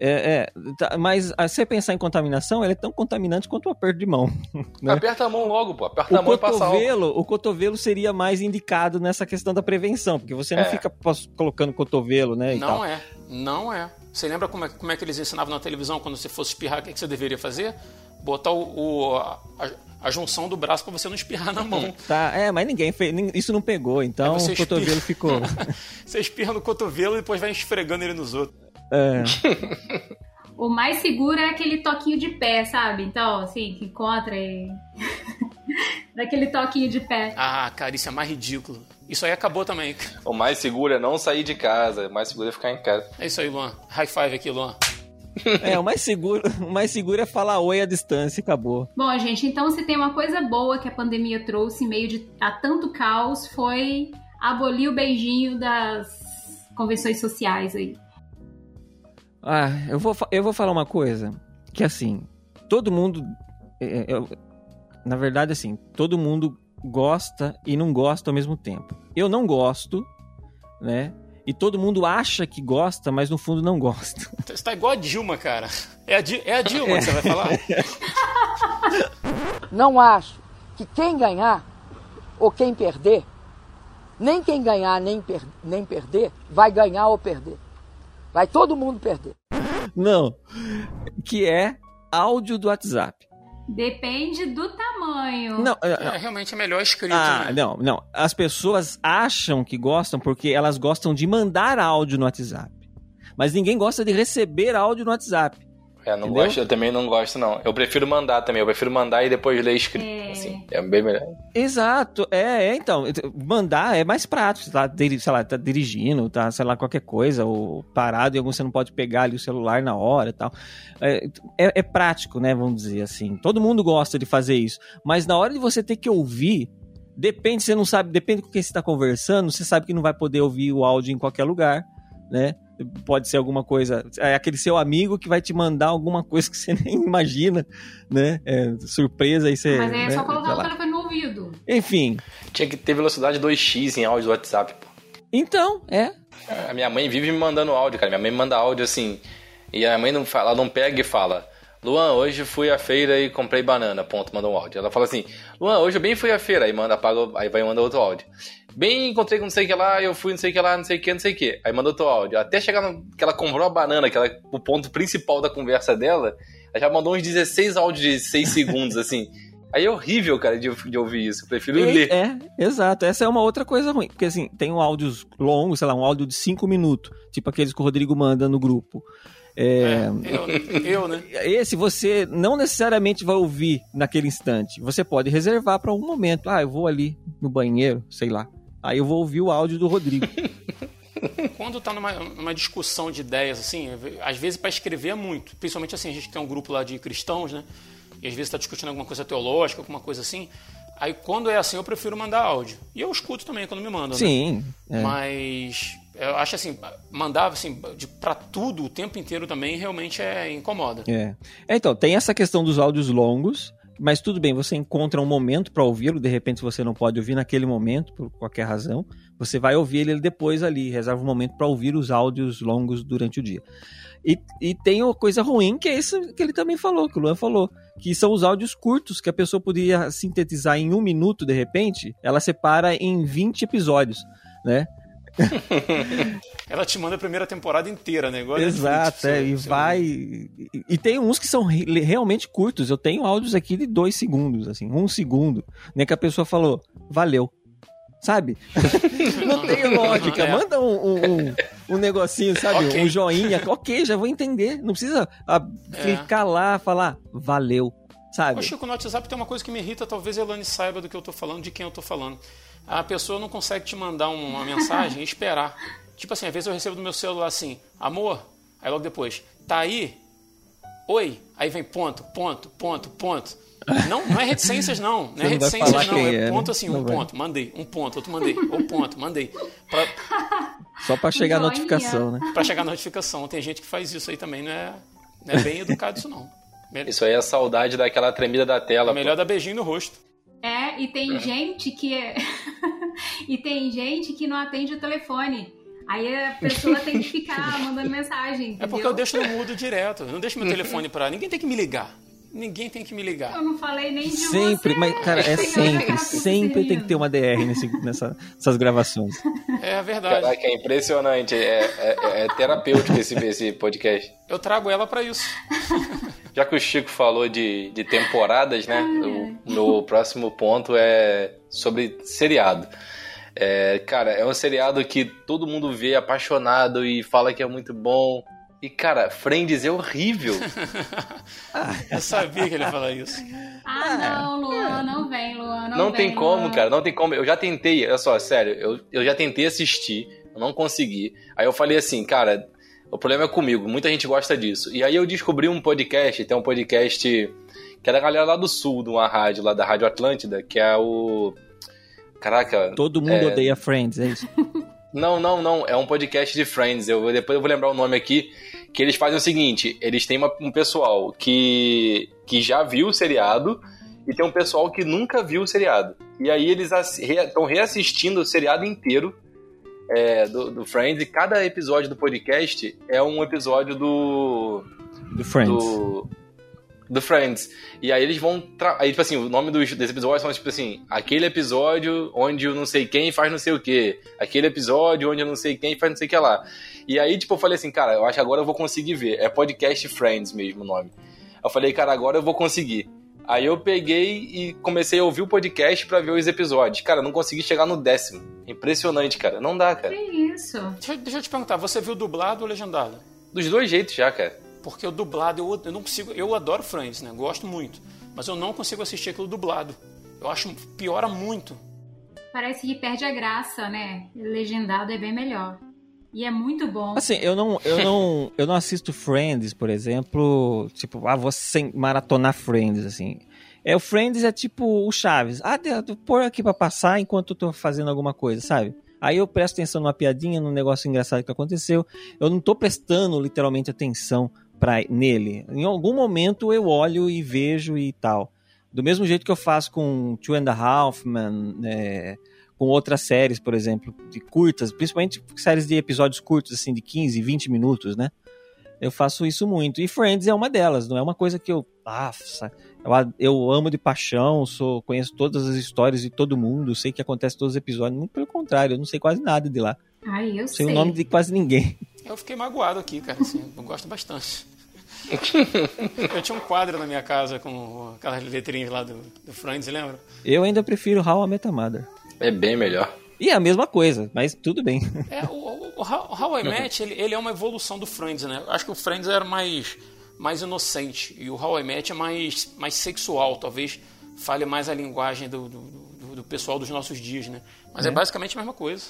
É, é, tá, mas a você pensar em contaminação, ele é tão contaminante quanto o aperto de mão. Né? Aperta a mão logo, pô. Aperta a O mão e passa álcool. cotovelo, o cotovelo seria mais indicado nessa questão da prevenção, porque você não É. fica colocando cotovelo, né? Não tal. é, não é. Você lembra como é, como é que eles ensinavam na televisão quando você fosse espirrar? O que, que você deveria fazer? Botar o, o- a, a junção do braço para você não espirrar na mão. Tá, é, mas ninguém fez, isso não pegou, então o cotovelo espirra. ficou. Você espirra no cotovelo e depois vai esfregando ele nos outros. É, O mais seguro é aquele toquinho de pé, sabe? Então, assim, que encontra e. Daquele toquinho de pé. Ah, cara, isso é mais ridículo. Isso aí acabou também. O mais seguro é não sair de casa. O mais seguro é ficar em casa. É isso aí, Luan. High five aqui, Luan. é, o mais seguro, o mais seguro é falar oi à distância e acabou. Bom, gente, então se tem uma coisa boa que a pandemia trouxe em meio de a tanto caos foi abolir o beijinho das convenções sociais aí. Ah, eu vou, eu vou falar uma coisa, que assim, todo mundo, é, eu- na verdade assim, todo mundo gosta e não gosta ao mesmo tempo. Eu não gosto, né? E todo mundo acha que gosta, mas no fundo não gosta. Você tá igual a Dilma, cara. É a, Di é a Dilma que você vai falar? Não acho que quem ganhar ou quem perder, nem quem ganhar nem, per nem perder, vai ganhar ou perder. Vai todo mundo perder. Não. Que é áudio do WhatsApp. Depende do tamanho. Não, não. É, realmente é melhor escrito. Ah, né? não, não. As pessoas acham que gostam porque elas gostam de mandar áudio no WhatsApp. Mas ninguém gosta de receber áudio no WhatsApp. É, não Entendeu? gosto, eu também não gosto, não. Eu prefiro mandar também. Eu prefiro mandar e depois ler escrito. É. Assim, é bem melhor. Exato, é, é, então, mandar é mais prático, você tá, sei lá, tá dirigindo, tá, sei lá, qualquer coisa, ou parado e algum você não pode pegar ali o celular na hora e tal. É, é, é prático, né, vamos dizer assim. Todo mundo gosta de fazer isso, mas na hora de você ter que ouvir, depende, você não sabe, depende com quem você tá conversando, você sabe que não vai poder ouvir o áudio em qualquer lugar, né? Pode ser alguma coisa, é aquele seu amigo que vai te mandar alguma coisa que você nem imagina, né? É, surpresa aí você. Mas aí é né, só colocar o telefone no ouvido. Enfim, Tinha que ter velocidade 2x em áudio do WhatsApp, pô. então, é. A minha mãe vive me mandando áudio, cara. Minha mãe me manda áudio assim. E a mãe não fala, ela não pega e fala. Luan, hoje fui à feira e comprei banana. Ponto, manda um áudio. Ela fala assim: Luan, hoje eu bem fui à feira. Aí manda, apaga, aí vai e manda outro áudio. Bem, encontrei com não sei o que lá, eu fui não sei o que lá, não sei o que, não sei o que. Aí manda outro áudio. Até chegar no que ela comprou a banana, que ela, o ponto principal da conversa dela, ela já mandou uns 16 áudios de 6 segundos, assim. Aí é horrível, cara, de, de ouvir isso. Eu prefiro É, ler. é, exato. Essa é uma outra coisa ruim. Porque assim, tem um áudios longos, sei lá, um áudio de 5 minutos. Tipo aqueles que o Rodrigo manda no grupo. É, Eu, eu, né? Esse você não necessariamente vai ouvir naquele instante. Você pode reservar para um momento. Ah, eu vou ali no banheiro, sei lá. Aí eu vou ouvir o áudio do Rodrigo. Quando tá numa, numa discussão de ideias, assim, às vezes para escrever é muito. Principalmente assim, a gente tem um grupo lá de cristãos, né? E às vezes tá discutindo alguma coisa teológica, alguma coisa assim. Aí quando é assim, eu prefiro mandar áudio. E eu escuto também quando me mandam. né? Sim. é. Mas eu acho assim, mandar assim, pra tudo o tempo inteiro também realmente é incomoda. É. É, Então, tem essa questão dos áudios longos, mas tudo bem, você encontra um momento para ouvi-lo, de repente você não pode ouvir naquele momento, por qualquer razão, você vai ouvir ele depois ali, reserva um momento para ouvir os áudios longos durante o dia. E, e tem uma coisa ruim, que é isso que ele também falou, que o Luan falou, que são os áudios curtos, que a pessoa podia sintetizar em um minuto, de repente, ela separa em 20 episódios, né? Ela te manda a primeira temporada inteira, né? Igual a Exato, é, e seu- vai. E, e tem uns que são re- realmente curtos. Eu tenho áudios aqui de dois segundos, assim, um segundo. Nem que a pessoa falou, valeu. Sabe? Não tem lógica. É. Manda um, um, um- um negocinho, sabe? Ok. Um joinha. Ok, já vou entender. Não precisa ah, É. clicar lá, falar valeu. Sabe? Ô, Chico, no WhatsApp tem uma coisa que me irrita, talvez a Elane saiba do que eu tô falando, de quem eu tô falando. A pessoa não consegue te mandar um- uma mensagem e esperar. Tipo assim, às vezes eu recebo do meu celular assim, amor, aí logo depois, tá aí? Oi? Aí vem ponto, ponto, ponto, ponto. Não, não é reticências, não. Não Você é reticências, falar não. quem É é, ponto né? assim, Não um vai. ponto, mandei, um ponto, outro mandei, um ponto, mandei. Pra, Só pra chegar a Joinha. notificação, né? pra chegar a notificação. Tem gente que faz isso aí também, não é, não é bem educado isso, não. Isso aí é a saudade daquela tremida da tela. é melhor dar beijinho no rosto. É, e tem gente que é... e tem gente que não atende o telefone. Aí a pessoa tem que ficar mandando mensagem. É porque entendeu? eu deixo no mudo direto. Eu não deixo meu telefone pra. Ninguém tem que me ligar. Ninguém tem que me ligar. Eu não falei nem de Sempre, você. mas, cara, é sempre, sempre tem que ter uma DR nesse, nessa, nessas gravações. É verdade. Caraca, é impressionante. É, é- é terapêutico esse, esse podcast. Eu trago ela pra isso. Já que o Chico falou de, de temporadas, né? O meu próximo ponto é sobre seriado. É, cara, é um seriado que todo mundo vê apaixonado e fala que é muito bom. E, cara, Friends é horrível. Eu sabia que ele ia falar isso. Ah, não, Luan, não vem, Luan. Não, Não, vem, tem como, Luan. cara, não tem como. Eu já tentei, olha só, sério, eu, eu já tentei assistir, eu não consegui. Aí eu falei assim, cara, o problema é comigo, muita gente gosta disso. E aí eu descobri um podcast, tem um podcast que é da galera lá do sul, de uma rádio, lá da Rádio Atlântida, que é o. Caraca. Todo mundo É. odeia Friends, é isso? Não, não, não. É um podcast de Friends. Eu, depois eu vou lembrar o nome aqui. Que eles fazem o seguinte: eles têm uma- um pessoal que, que já viu o seriado e tem um pessoal que nunca viu o seriado. E aí eles estão reassistindo o seriado inteiro é, do, do, Friends e cada episódio do podcast é um episódio do. Do Friends. Do, do Friends. E aí eles vão. Aí, tipo assim, o nome dos, desse episódio são tipo assim: aquele episódio onde o não sei quem faz não sei o que. Aquele episódio onde eu não sei quem faz não sei o que lá. E aí, tipo, eu falei assim, cara, eu acho que agora eu vou conseguir ver. É podcast Friends mesmo o nome. Eu falei, cara, agora eu vou conseguir. Aí eu peguei e comecei a ouvir o podcast para ver os episódios. Cara, não consegui chegar no décimo. Impressionante, cara. Não dá, cara. Que isso? Deixa, deixa eu te perguntar, você viu dublado ou legendado? Dos dois jeitos já, cara. Porque o dublado eu, eu não consigo. Eu adoro Friends, né? Gosto muito. Mas eu não consigo assistir aquilo dublado. Eu acho piora muito. Parece que perde a graça, né? Legendado é bem melhor. E é muito bom. Assim, eu não, eu não, eu não assisto Friends, por exemplo, tipo, ah, vou sem maratonar Friends, assim. É, o Friends é tipo o Chaves. Ah, pôr aqui para passar enquanto eu tô fazendo alguma coisa, sabe? Aí eu presto atenção numa piadinha, num negócio engraçado que aconteceu. Eu não tô prestando literalmente atenção pra, nele. Em algum momento eu olho e vejo e tal. Do mesmo jeito que eu faço com Two and a Half Men, é, com outras séries, por exemplo, de curtas, principalmente séries de episódios curtos, assim, de 15, 20 minutos, né? Eu faço isso muito. E Friends é uma delas, não é uma coisa que eu. Nossa, eu, eu amo de paixão, sou, conheço todas as histórias de todo mundo, sei que acontece todos os episódios. Muito pelo contrário, eu não sei quase nada de lá. Ai, eu sei. Sei o nome de quase ninguém. Eu fiquei magoado aqui, cara, assim, eu gosto bastante. eu tinha um quadro na minha casa com aquelas letrinhas lá do, do Friends, lembra? Eu ainda prefiro How I Met Mother. É bem melhor. E é a mesma coisa, mas tudo bem. É, o, o, o How, I Met, ele, ele, é uma evolução do Friends, né? Acho que o Friends era mais, mais inocente e o How I Met é mais, mais sexual, talvez fale mais a linguagem do, do, do, do pessoal dos nossos dias, né? Mas é, é basicamente a mesma coisa.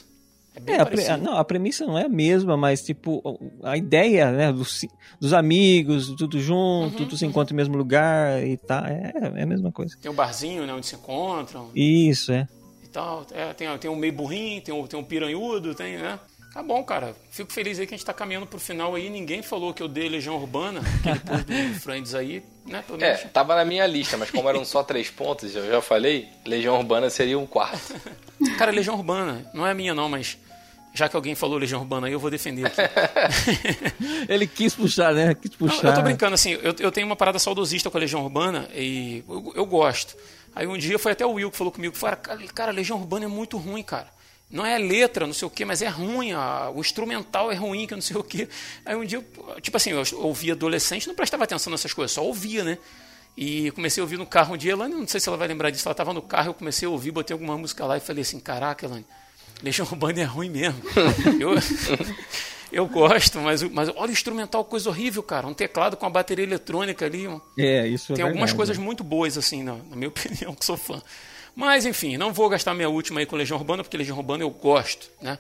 É, bem é a, pre, não, a premissa não é a mesma, mas tipo, a ideia, né, dos, dos amigos, tudo junto, uhum, tudo se uhum. encontra no mesmo lugar e tá, é, é a mesma coisa. Tem um barzinho, né, onde se encontram. Isso, é tal. É, tem, tem um meio burrinho, tem um, tem um piranhudo, tem, né? Tá bom, cara. Fico feliz aí que a gente tá caminhando pro final aí. Ninguém falou que eu dei Legião Urbana, aquele do Friends aí, né? Pelo é, tava na minha lista, mas como eram só três pontos, eu já falei, Legião Urbana seria um quarto. Cara, Legião Urbana, não é minha não, mas já que alguém falou Legião Urbana aí, eu vou defender aqui. Ele quis puxar, né? Quis puxar. Não, eu tô brincando, assim, eu, eu tenho uma parada saudosista com a Legião Urbana e eu, eu gosto. Aí um dia foi até o Will que falou comigo, falou, cara, Legião Urbana é muito ruim, cara. Não é letra, não sei o que, mas é ruim, a, o instrumental é ruim, que não sei o que. Aí um dia, tipo assim, eu ouvia adolescente, não prestava atenção nessas coisas, só ouvia, né? E comecei a ouvir no carro um dia, Elane, não sei se ela vai lembrar disso, ela estava no carro, eu comecei a ouvir, botei alguma música lá e falei assim, caraca, Elane, Legião Urbana é ruim mesmo. eu, eu gosto, mas, mas olha o instrumental, coisa horrível, cara. Um teclado com a bateria eletrônica ali. É, isso é Tem é algumas coisas muito boas, assim, na, na, minha opinião, que sou fã. Mas, enfim, não vou gastar minha última aí com Legião Urbana, porque Legião Urbana eu gosto, né?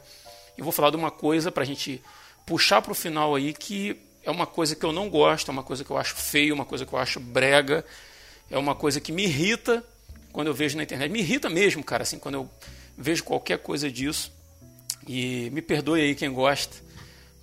Eu vou falar de uma coisa pra gente puxar pro final aí, que é uma coisa que eu não gosto, é uma coisa que eu acho feio, uma coisa que eu acho brega, é uma coisa que me irrita quando eu vejo na internet. Me irrita mesmo, cara, assim, quando eu vejo qualquer coisa disso. E me perdoe aí quem gosta,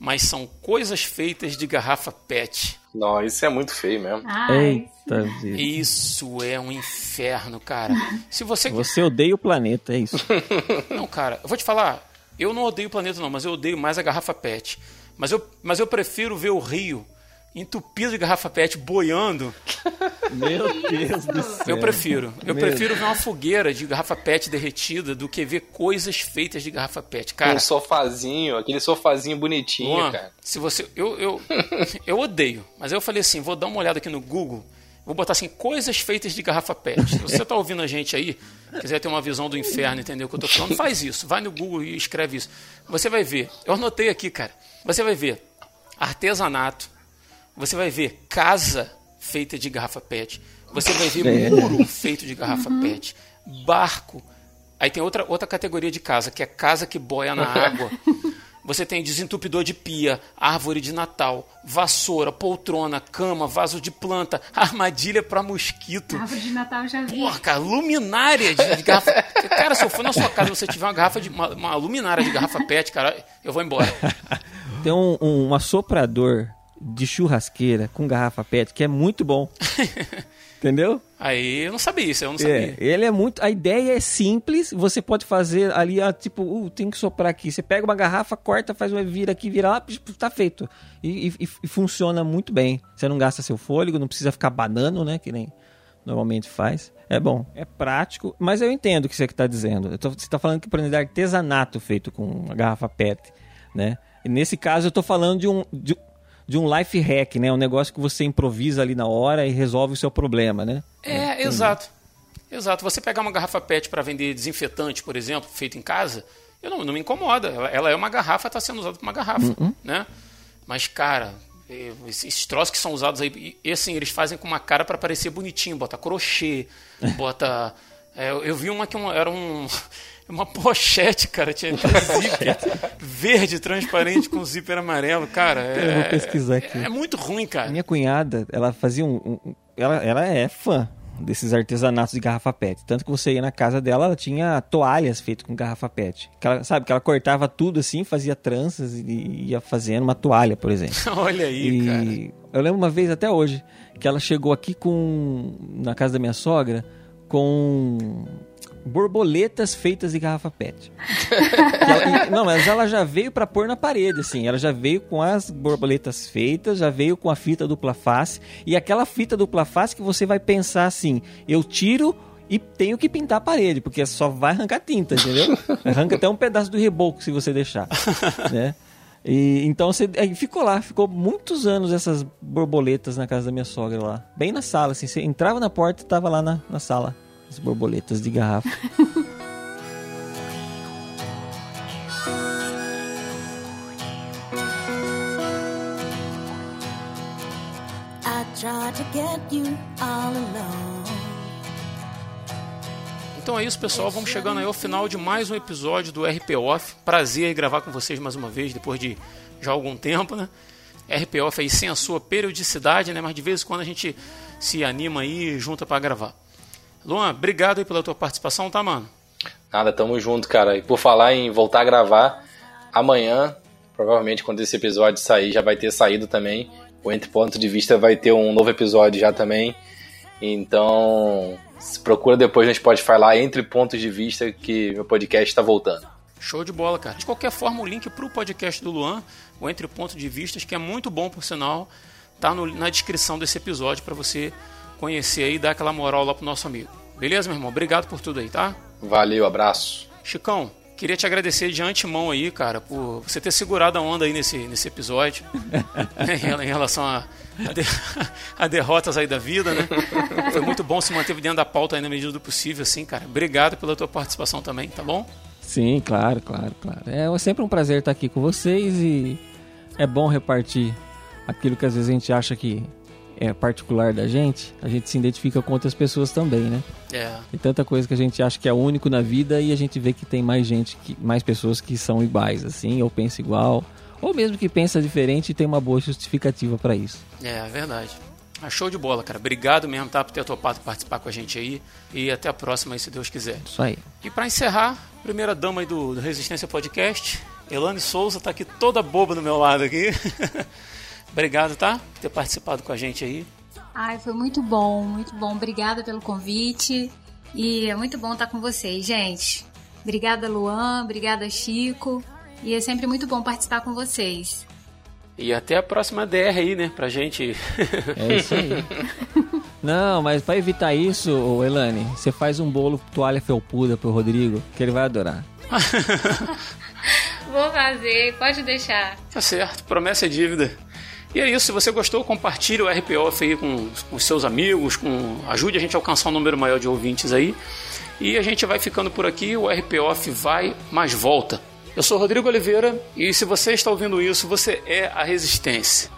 mas são coisas feitas de garrafa PET. Não, isso é muito feio mesmo. Eita vida. Isso é um inferno, cara. Se você Você odeia o planeta, é isso. Não, cara, eu vou te falar, eu não odeio o planeta não, mas eu odeio mais a garrafa PET. Mas eu, mas eu prefiro ver o rio entupido de garrafa PET boiando. Meu Deus do céu. Eu prefiro. Eu Meu prefiro ver uma fogueira de garrafa PET derretida do que ver coisas feitas de garrafa PET. Cara, um sofazinho, aquele sofazinho bonitinho, Juan, cara. Se você. Eu, eu, eu odeio, mas eu falei assim: vou dar uma olhada aqui no Google. Vou botar assim, coisas feitas de garrafa PET. Se você tá ouvindo a gente aí, quiser ter uma visão do inferno, entendeu o que eu tô falando, faz isso. Vai no Google e escreve isso. Você vai ver. Eu anotei aqui, cara. Você vai ver artesanato, você vai ver casa feita de garrafa PET. Você vai ver é. muro feito de garrafa uhum. PET. Barco. Aí tem outra, outra categoria de casa, que é casa que boia na água. Você tem desentupidor de pia, árvore de Natal, vassoura, poltrona, cama, vaso de planta, armadilha para mosquito. Árvore de Natal já vi. Porra, cara, luminária de, de garrafa. Cara, se eu for na sua casa e você tiver uma garrafa de uma, uma luminária de garrafa PET, cara, eu vou embora. Tem um, um assoprador de churrasqueira com garrafa PET, que é muito bom. Entendeu? Aí eu não sabia isso, eu não É, sabia. ele é muito. A ideia é simples. Você pode fazer ali, ah, tipo, uh, tem que soprar aqui. Você pega uma garrafa, corta, faz uma vira aqui, vira lá, tá feito. E, e- e funciona muito bem. Você não gasta seu fôlego, não precisa ficar banando, né? Que nem normalmente faz. É bom, é prático, mas eu entendo o que você está dizendo. Eu tô- você está falando que, por exemplo, artesanato feito com uma garrafa PET, né? E nesse caso, eu estou falando de um, de, de um life hack, né? Um negócio que você improvisa ali na hora e resolve o seu problema, né? É, exato. Exato. Você pegar uma garrafa PET para vender desinfetante, por exemplo, feito em casa, eu não, não me incomoda. Ela, ela é uma garrafa, está sendo usada como uma garrafa, né? Mas, cara, eh, esses troços que são usados aí, e assim, eles fazem com uma cara para parecer bonitinho. Bota crochê, bota... é, eu- eu vi uma que um- era um... Uma pochete, cara, tinha zíper verde transparente com zíper amarelo, cara. Eu vou é- pesquisar aqui. É, muito ruim, cara. Minha cunhada, ela fazia um. um- ela, ela é fã desses artesanatos de garrafa PET. Tanto que você ia na casa dela, ela tinha toalhas feitas com garrafa PET. Que ela, sabe, que ela cortava tudo assim, fazia tranças e ia fazendo uma toalha, por exemplo. Olha aí, cara. E eu lembro uma vez até hoje que ela chegou aqui com na casa da minha sogra com borboletas feitas de garrafa PET. Ela- não, mas ela já veio pra pôr na parede, assim. Ela já veio com as borboletas feitas, já veio com a fita dupla face e aquela fita dupla face que você vai pensar assim: eu tiro e tenho que pintar a parede, porque só vai arrancar tinta, entendeu? Arranca até um pedaço do reboco se você deixar, né? E, então você ficou lá, ficou muitos anos essas borboletas na casa da minha sogra lá. Bem na sala, assim. Você entrava na porta e tava lá na, na sala. As borboletas de garrafa. I tried to get you all alone. Então é isso, pessoal. Vamos chegando aí ao final de mais um episódio do RP Off. Prazer em gravar com vocês mais uma vez, depois de já algum tempo, né? RP Off aí sem a sua periodicidade, né? Mas de vez em quando a gente se anima aí e junta pra gravar. Luan, obrigado aí pela tua participação, tá, mano? Nada, tamo junto, cara. E por falar em voltar a gravar, amanhã, provavelmente quando esse episódio sair, já vai ter saído também. O Entre Ponto de Vista vai ter um novo episódio já também. Então, se procura depois no Spotify lá, Entre Pontos de Vista, que meu podcast está voltando. Show de bola, cara. De qualquer forma, o link pro podcast do Luan, o Entre Ponto de Vistas, que é muito bom, por sinal, tá no- na descrição desse episódio para você conhecer aí e dar aquela moral lá pro nosso amigo. Beleza, meu irmão? Obrigado por tudo aí, tá? Valeu, abraço. Chicão, queria te agradecer de antemão aí, cara, por você ter segurado a onda aí nesse, nesse episódio. em rela- em relação a, a, de- a derrotas aí da vida, né? Foi muito bom se manter dentro da pauta aí na medida do possível, assim, cara. Obrigado pela tua participação também, tá bom? Sim, claro, claro, claro. É sempre um prazer estar aqui com vocês e é bom repartir aquilo que às vezes a gente acha que é particular da gente, a gente se identifica com outras pessoas também, né? É. Tem tanta coisa que a gente acha que é único na vida e a gente vê que tem mais gente, que, mais pessoas que são iguais, assim, ou pensa igual, ou mesmo que pensa diferente e tem uma boa justificativa para isso. É, verdade. Ah, show de bola, cara. Obrigado mesmo, tá, por ter topado participar com a gente aí. E até a próxima aí, se Deus quiser. Isso aí. E pra encerrar, primeira dama aí do, do Resistência Podcast, Elane Souza tá aqui toda boba do meu lado aqui. Obrigado, tá? Por ter participado com a gente aí. Ai, foi muito bom, muito bom. Obrigada pelo convite. E é muito bom estar com vocês, gente. Obrigada, Luan. Obrigada, Chico. E é sempre muito bom participar com vocês. E até a próxima DR aí, né? Pra gente. É isso aí. Não, mas para evitar isso, Elane, você faz um bolo toalha felpuda pro Rodrigo, que ele vai adorar. Vou fazer, pode deixar. Tá certo, promessa é dívida. E é isso, se você gostou, compartilhe o RPOF aí com, com seus amigos, com ajude a gente a alcançar um número maior de ouvintes aí. E a gente vai ficando por aqui, o RPOF vai, mas volta. Eu sou Rodrigo Oliveira e se você está ouvindo isso, você é a Resistência.